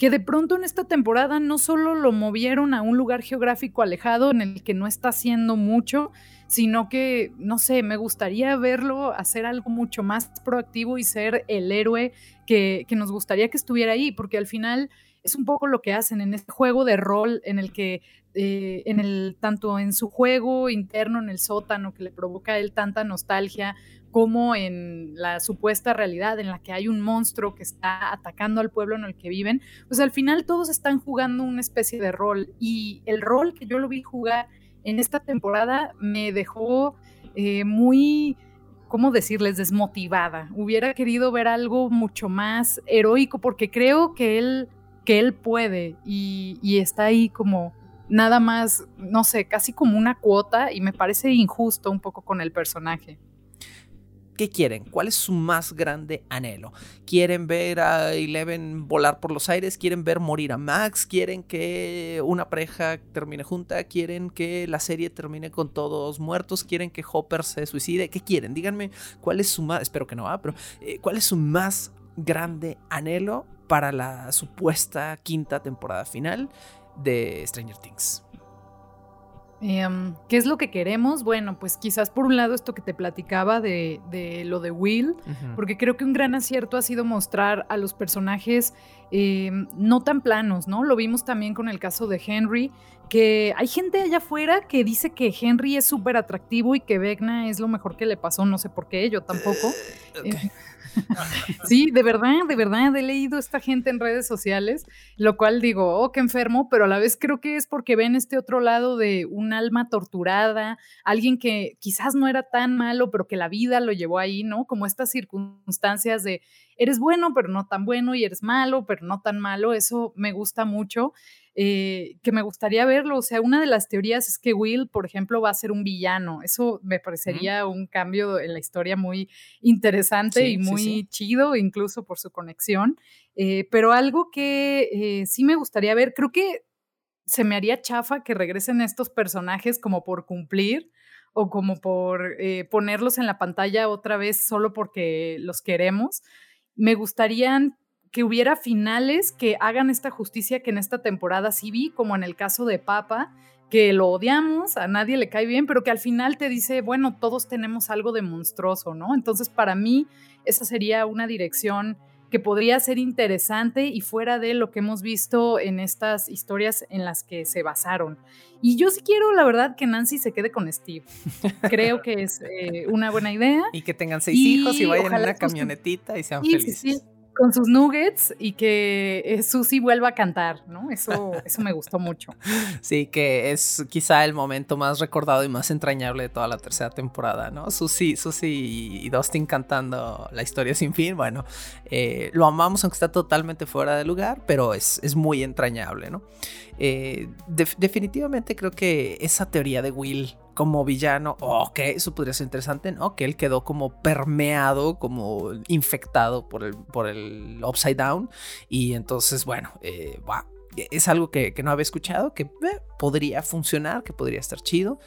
Speaker 2: Que de pronto en esta temporada no solo lo movieron a un lugar geográfico alejado en el que no está haciendo mucho, sino que, no sé, me gustaría verlo hacer algo mucho más proactivo y ser el héroe que, que nos gustaría que estuviera ahí, porque al final es un poco lo que hacen en este juego de rol en el que eh, en el, tanto en su juego interno, en el sótano, que le provoca a él tanta nostalgia, como en la supuesta realidad en la que hay un monstruo que está atacando al pueblo en el que viven, pues al final todos están jugando una especie de rol y el rol que yo lo vi jugar en esta temporada me dejó eh, muy, ¿cómo decirles?, desmotivada. Hubiera querido ver algo mucho más heroico porque creo que él que él puede y, está ahí como nada más, no sé, casi como una cuota y me parece injusto un poco con el personaje.
Speaker 1: ¿Qué quieren? ¿Cuál es su más grande anhelo? ¿Quieren ver a Eleven volar por los aires? ¿Quieren ver morir a Max? ¿Quieren que una pareja termine junta? ¿Quieren que la serie termine con todos muertos? ¿Quieren que Hopper se suicide? ¿Qué quieren? Díganme cuál es su más, espero que no va, pero eh, cuál es su más grande anhelo para la supuesta quinta temporada final de Stranger Things.
Speaker 2: Em, ¿Qué es lo que queremos? Bueno, pues quizás por un lado esto que te platicaba de, lo de Will, porque creo que un gran acierto ha sido mostrar a los personajes em, no tan planos, ¿no? Lo vimos también con el caso de Henry, que hay gente allá afuera que dice que Henry es súper atractivo y que Vecna es lo mejor que le pasó, no sé por qué, yo tampoco. Eh, sí, de verdad, de verdad, he leído esta gente en redes sociales, lo cual digo, oh, qué enfermo, pero a la vez creo que es porque ven este otro lado de un alma torturada, alguien que quizás no era tan malo, pero que la vida lo llevó ahí, ¿no? Como estas circunstancias de eres bueno, pero no tan bueno, y eres malo, pero no tan malo, eso me gusta mucho. Eh, que me gustaría verlo. O sea, una de las teorías es que Will, por ejemplo, va a ser un villano. Eso me parecería un cambio en la historia muy interesante y muy chido, incluso por su conexión. Eh, pero algo que eh, sí me gustaría ver, creo que se me haría chafa que regresen estos personajes como por cumplir o como por ponerlos en la pantalla otra vez solo porque los queremos. Me gustarían que hubiera finales que hagan esta justicia que en esta temporada sí vi, como en el caso de Papa, que lo odiamos, a nadie le cae bien, pero que al final te dice, bueno, todos tenemos algo de monstruoso, ¿no? Entonces, para mí, esa sería una dirección que podría ser interesante y fuera de lo que hemos visto en estas historias en las que se basaron. Y yo sí quiero, la verdad, que Nancy se quede con Steve. Creo que es eh, una buena idea.
Speaker 1: Y que tengan seis hijos y vayan en una camionetita y sean felices. Sí,
Speaker 2: con sus nuggets y que eh, Susie vuelva a cantar, ¿no? Eso, eso me gustó mucho.
Speaker 1: Sí, que es quizá el momento más recordado y más entrañable de toda la tercera temporada, ¿no? Susie, Susie y Dustin cantando la historia sin fin, bueno, eh, lo amamos aunque está totalmente fuera de lugar, pero es, es muy entrañable, ¿no? Eh, definitivamente creo que esa teoría de Will como villano, ok, eso podría ser interesante, ¿no? Que él quedó como permeado, como infectado por el, por el Upside Down. Y entonces, bueno, eh, es algo que, no había escuchado, que eh, podría funcionar, que podría estar chido.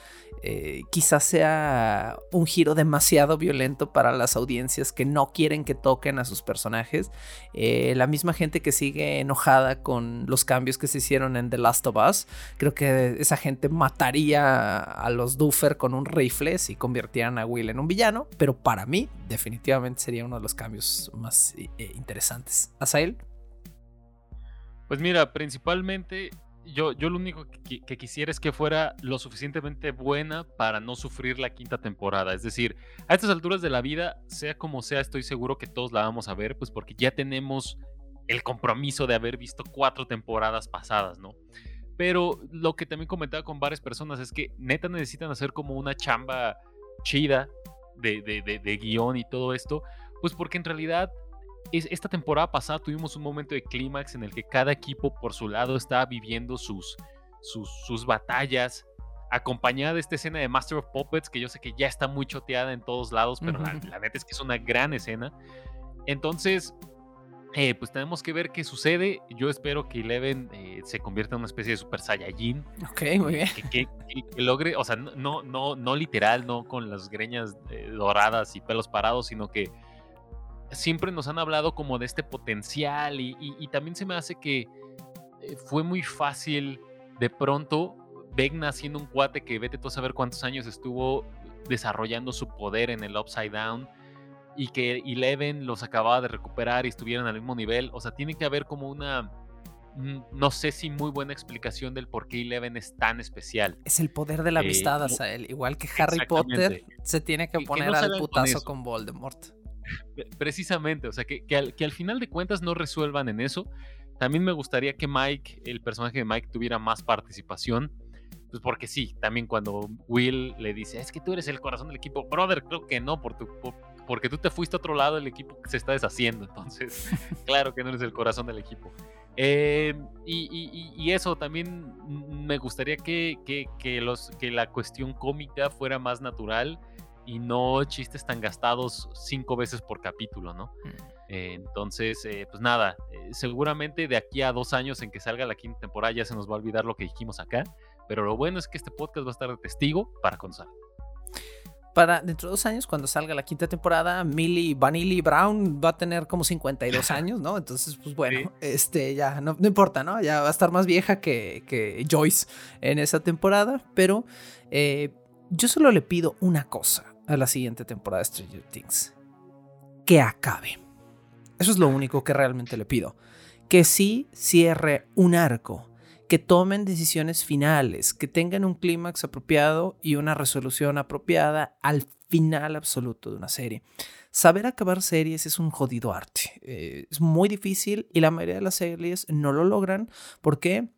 Speaker 1: Eh, quizás sea un giro demasiado violento para las audiencias que no quieren que toquen a sus personajes. Eh, la misma gente que sigue enojada con los cambios que se hicieron en The Last of Us, creo que esa gente mataría a los Duffer con un rifle si convirtieran a Will en un villano, pero para mí definitivamente sería uno de los cambios más interesantes. ¿Asael?
Speaker 3: Pues mira, principalmente yo, yo lo único que, quisiera es que fuera lo suficientemente buena para no sufrir la quinta temporada. Es decir, a estas alturas de la vida, sea como sea, estoy seguro que todos la vamos a ver, pues porque ya tenemos el compromiso de haber visto cuatro temporadas pasadas, ¿no? Pero lo que también comentaba con varias personas es que neta necesitan hacer como una chamba chida de, de, de guion y todo esto, pues porque en realidad esta temporada pasada tuvimos un momento de clímax en el que cada equipo por su lado estaba viviendo sus, sus, sus batallas, acompañada de esta escena de Master of Puppets, que yo sé que ya está muy choteada en todos lados, pero la, neta es que es una gran escena. Entonces, eh, pues tenemos que ver qué sucede. Yo espero que Eleven eh, se convierta en una especie de Super Saiyajin.
Speaker 1: Ok, muy bien.
Speaker 3: Que, logre, o sea, no, no, no literal, no con las greñas eh, doradas y pelos parados, sino que siempre nos han hablado como de este potencial y también se me hace que fue muy fácil de pronto Vegna siendo un cuate que vete tú a saber cuántos años estuvo desarrollando su poder en el Upside Down y que Eleven los acababa de recuperar y estuvieran al mismo nivel. O sea, tiene que haber como una, mm, no sé si muy buena explicación del por qué Eleven es tan especial.
Speaker 1: Es el poder de la eh, amistad, él igual que Harry Potter se tiene que poner al putazo con, Voldemort.
Speaker 3: Precisamente, o sea, que, al, que al final de cuentas no resuelvan en eso. También me gustaría que Mike, el personaje de Mike, tuviera más participación pues porque sí, también cuando Will le dice, es que tú eres el corazón del equipo, brother, creo que no, por tu, porque tú te fuiste a otro lado, el equipo se está deshaciendo, entonces, claro que no eres el corazón del equipo. Em, y, eso también me gustaría que, que, los, que la cuestión cómica fuera más natural y no chistes tan gastados cinco veces por capítulo, ¿no? Mm. Eh, entonces, eh, pues nada, eh, seguramente de aquí a dos años en que salga la quinta temporada ya se nos va a olvidar lo que dijimos acá. Pero lo bueno es que este podcast va a estar de testigo para cuando
Speaker 1: Para dentro de dos años, cuando salga la quinta temporada, Millie Vanilli Brown va a tener como 52 años, ¿no? Entonces, pues bueno, este ya no, importa, ¿no? Ya va a estar más vieja que, que Joyce en esa temporada. Pero yo solo le pido una cosa a la siguiente temporada de Stranger Things: que acabe. Eso es lo único que realmente le pido. Que sí cierre un arco que tomen decisiones finales, que tengan un clímax apropiado y una resolución apropiada al final absoluto de una serie. Saber acabar series es un jodido arte. Eh, es muy difícil y la mayoría de las series no lo logran. ¿Por qué?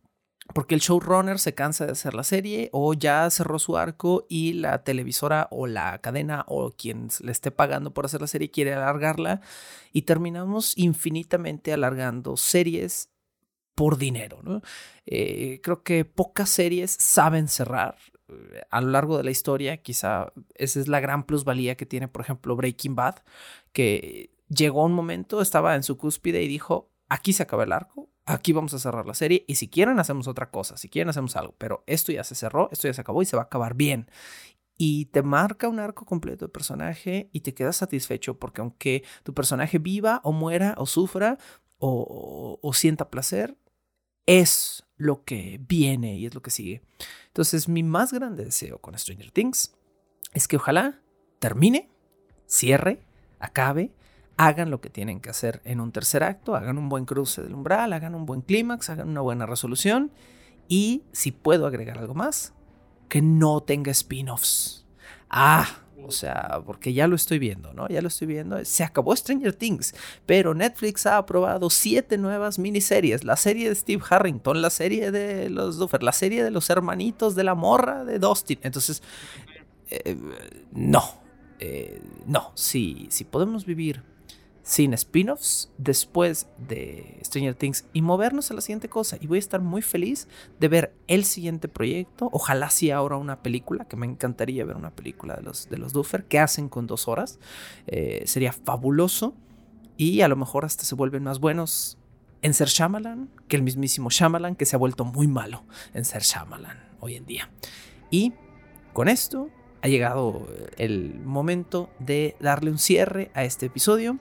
Speaker 1: Porque el showrunner se cansa de hacer la serie o ya cerró su arco y la televisora o la cadena o quien le esté pagando por hacer la serie quiere alargarla y terminamos infinitamente alargando series por dinero. ¿no? Eh, creo que pocas series saben cerrar eh, a lo largo de la historia. Quizá esa es la gran plusvalía que tiene, por ejemplo, Breaking Bad, que llegó un momento, estaba en su cúspide y dijo, aquí se acaba el arco, aquí vamos a cerrar la serie y si quieren hacemos otra cosa, si quieren hacemos algo, pero esto ya se cerró, esto ya se acabó y se va a acabar bien. Y te marca un arco completo de personaje y te quedas satisfecho porque aunque tu personaje viva o muera o sufra o sienta placer, es lo que viene y es lo que sigue. Entonces, mi más grande deseo con Stranger Things es que ojalá termine, cierre, acabe, hagan lo que tienen que hacer en un tercer acto, hagan un buen cruce del umbral, hagan un buen clímax, hagan una buena resolución y, si puedo agregar algo más, que no tenga spin-offs. Ah, o sea, porque ya lo estoy viendo, ¿no? Ya lo estoy viendo. Se acabó Stranger Things, pero Netflix ha aprobado siete nuevas miniseries. La serie de Steve Harrington, la serie de los Duffer, la serie de los hermanitos de la morra de Dustin. Entonces, eh, no, eh, no, si, si podemos vivir sin spin-offs después de Stranger Things y movernos a la siguiente cosa. Y voy a estar muy feliz de ver el siguiente proyecto. Ojalá sea ahora una película, que me encantaría ver una película de los, de los Duffer. que hacen con dos horas? Eh, sería fabuloso. Y a lo mejor hasta se vuelven más buenos en ser Shyamalan que el mismísimo Shyamalan, que se ha vuelto muy malo en ser Shyamalan hoy en día. Y con esto ha llegado el momento de darle un cierre a este episodio.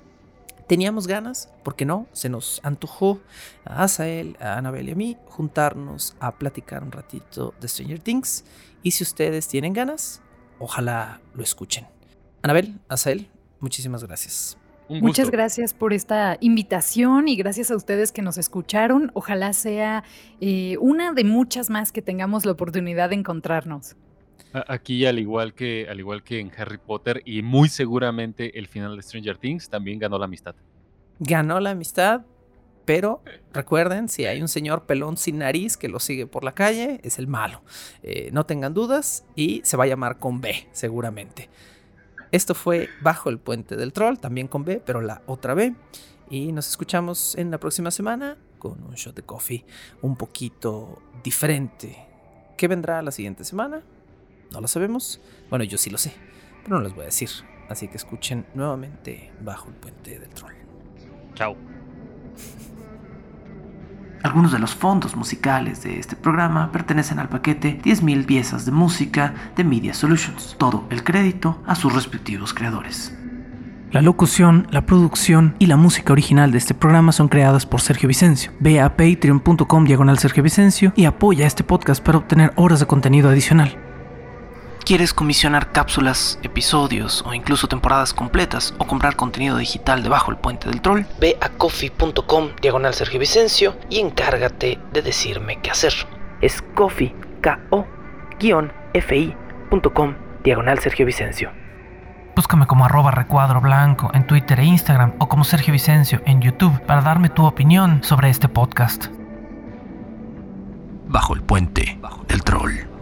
Speaker 1: Teníamos ganas, porque no, se nos antojó a Asael, a Anabel y a mí juntarnos a platicar un ratito de Stranger Things. Y si ustedes tienen ganas, ojalá lo escuchen. Anabel, Asael, muchísimas gracias.
Speaker 2: Muchas gracias por esta invitación y gracias a ustedes que nos escucharon. Ojalá sea eh, una de muchas más que tengamos la oportunidad de encontrarnos.
Speaker 3: Aquí, al igual que, al igual que en Harry Potter, y muy seguramente el final de Stranger Things, también ganó la amistad.
Speaker 1: Ganó la amistad, pero recuerden, si hay un señor pelón sin nariz que lo sigue por la calle, es el malo. Eh, no tengan dudas y se va a llamar con B, seguramente. Esto fue Bajo el Puente del Troll, también con B, pero la otra B. Y nos escuchamos en la próxima semana con un shot de coffee un poquito diferente. ¿Qué vendrá la siguiente semana? No lo sabemos. Bueno, yo sí lo sé, pero no les voy a decir. Así que escuchen nuevamente Bajo el Puente del Troll.
Speaker 3: Chao.
Speaker 1: Algunos de los fondos musicales de este programa pertenecen al paquete 10.000 piezas de música de Media Solutions. Todo el crédito a sus respectivos creadores. La locución, la producción y la música original de este programa son creadas por Sergio Vicencio. Ve a patreon.com diagonal Sergio Vicencio y apoya este podcast para obtener horas de contenido adicional. ¿Quieres comisionar cápsulas, episodios o incluso temporadas completas o comprar contenido digital debajo del puente del troll? Ve a coffee.com diagonal Sergio Vicencio y encárgate de decirme qué hacer. Es coffee, k o ficom diagonal Sergio Vicencio. Búscame como arroba recuadro blanco en Twitter e Instagram o como Sergio Vicencio en YouTube para darme tu opinión sobre este podcast. Bajo el puente del troll.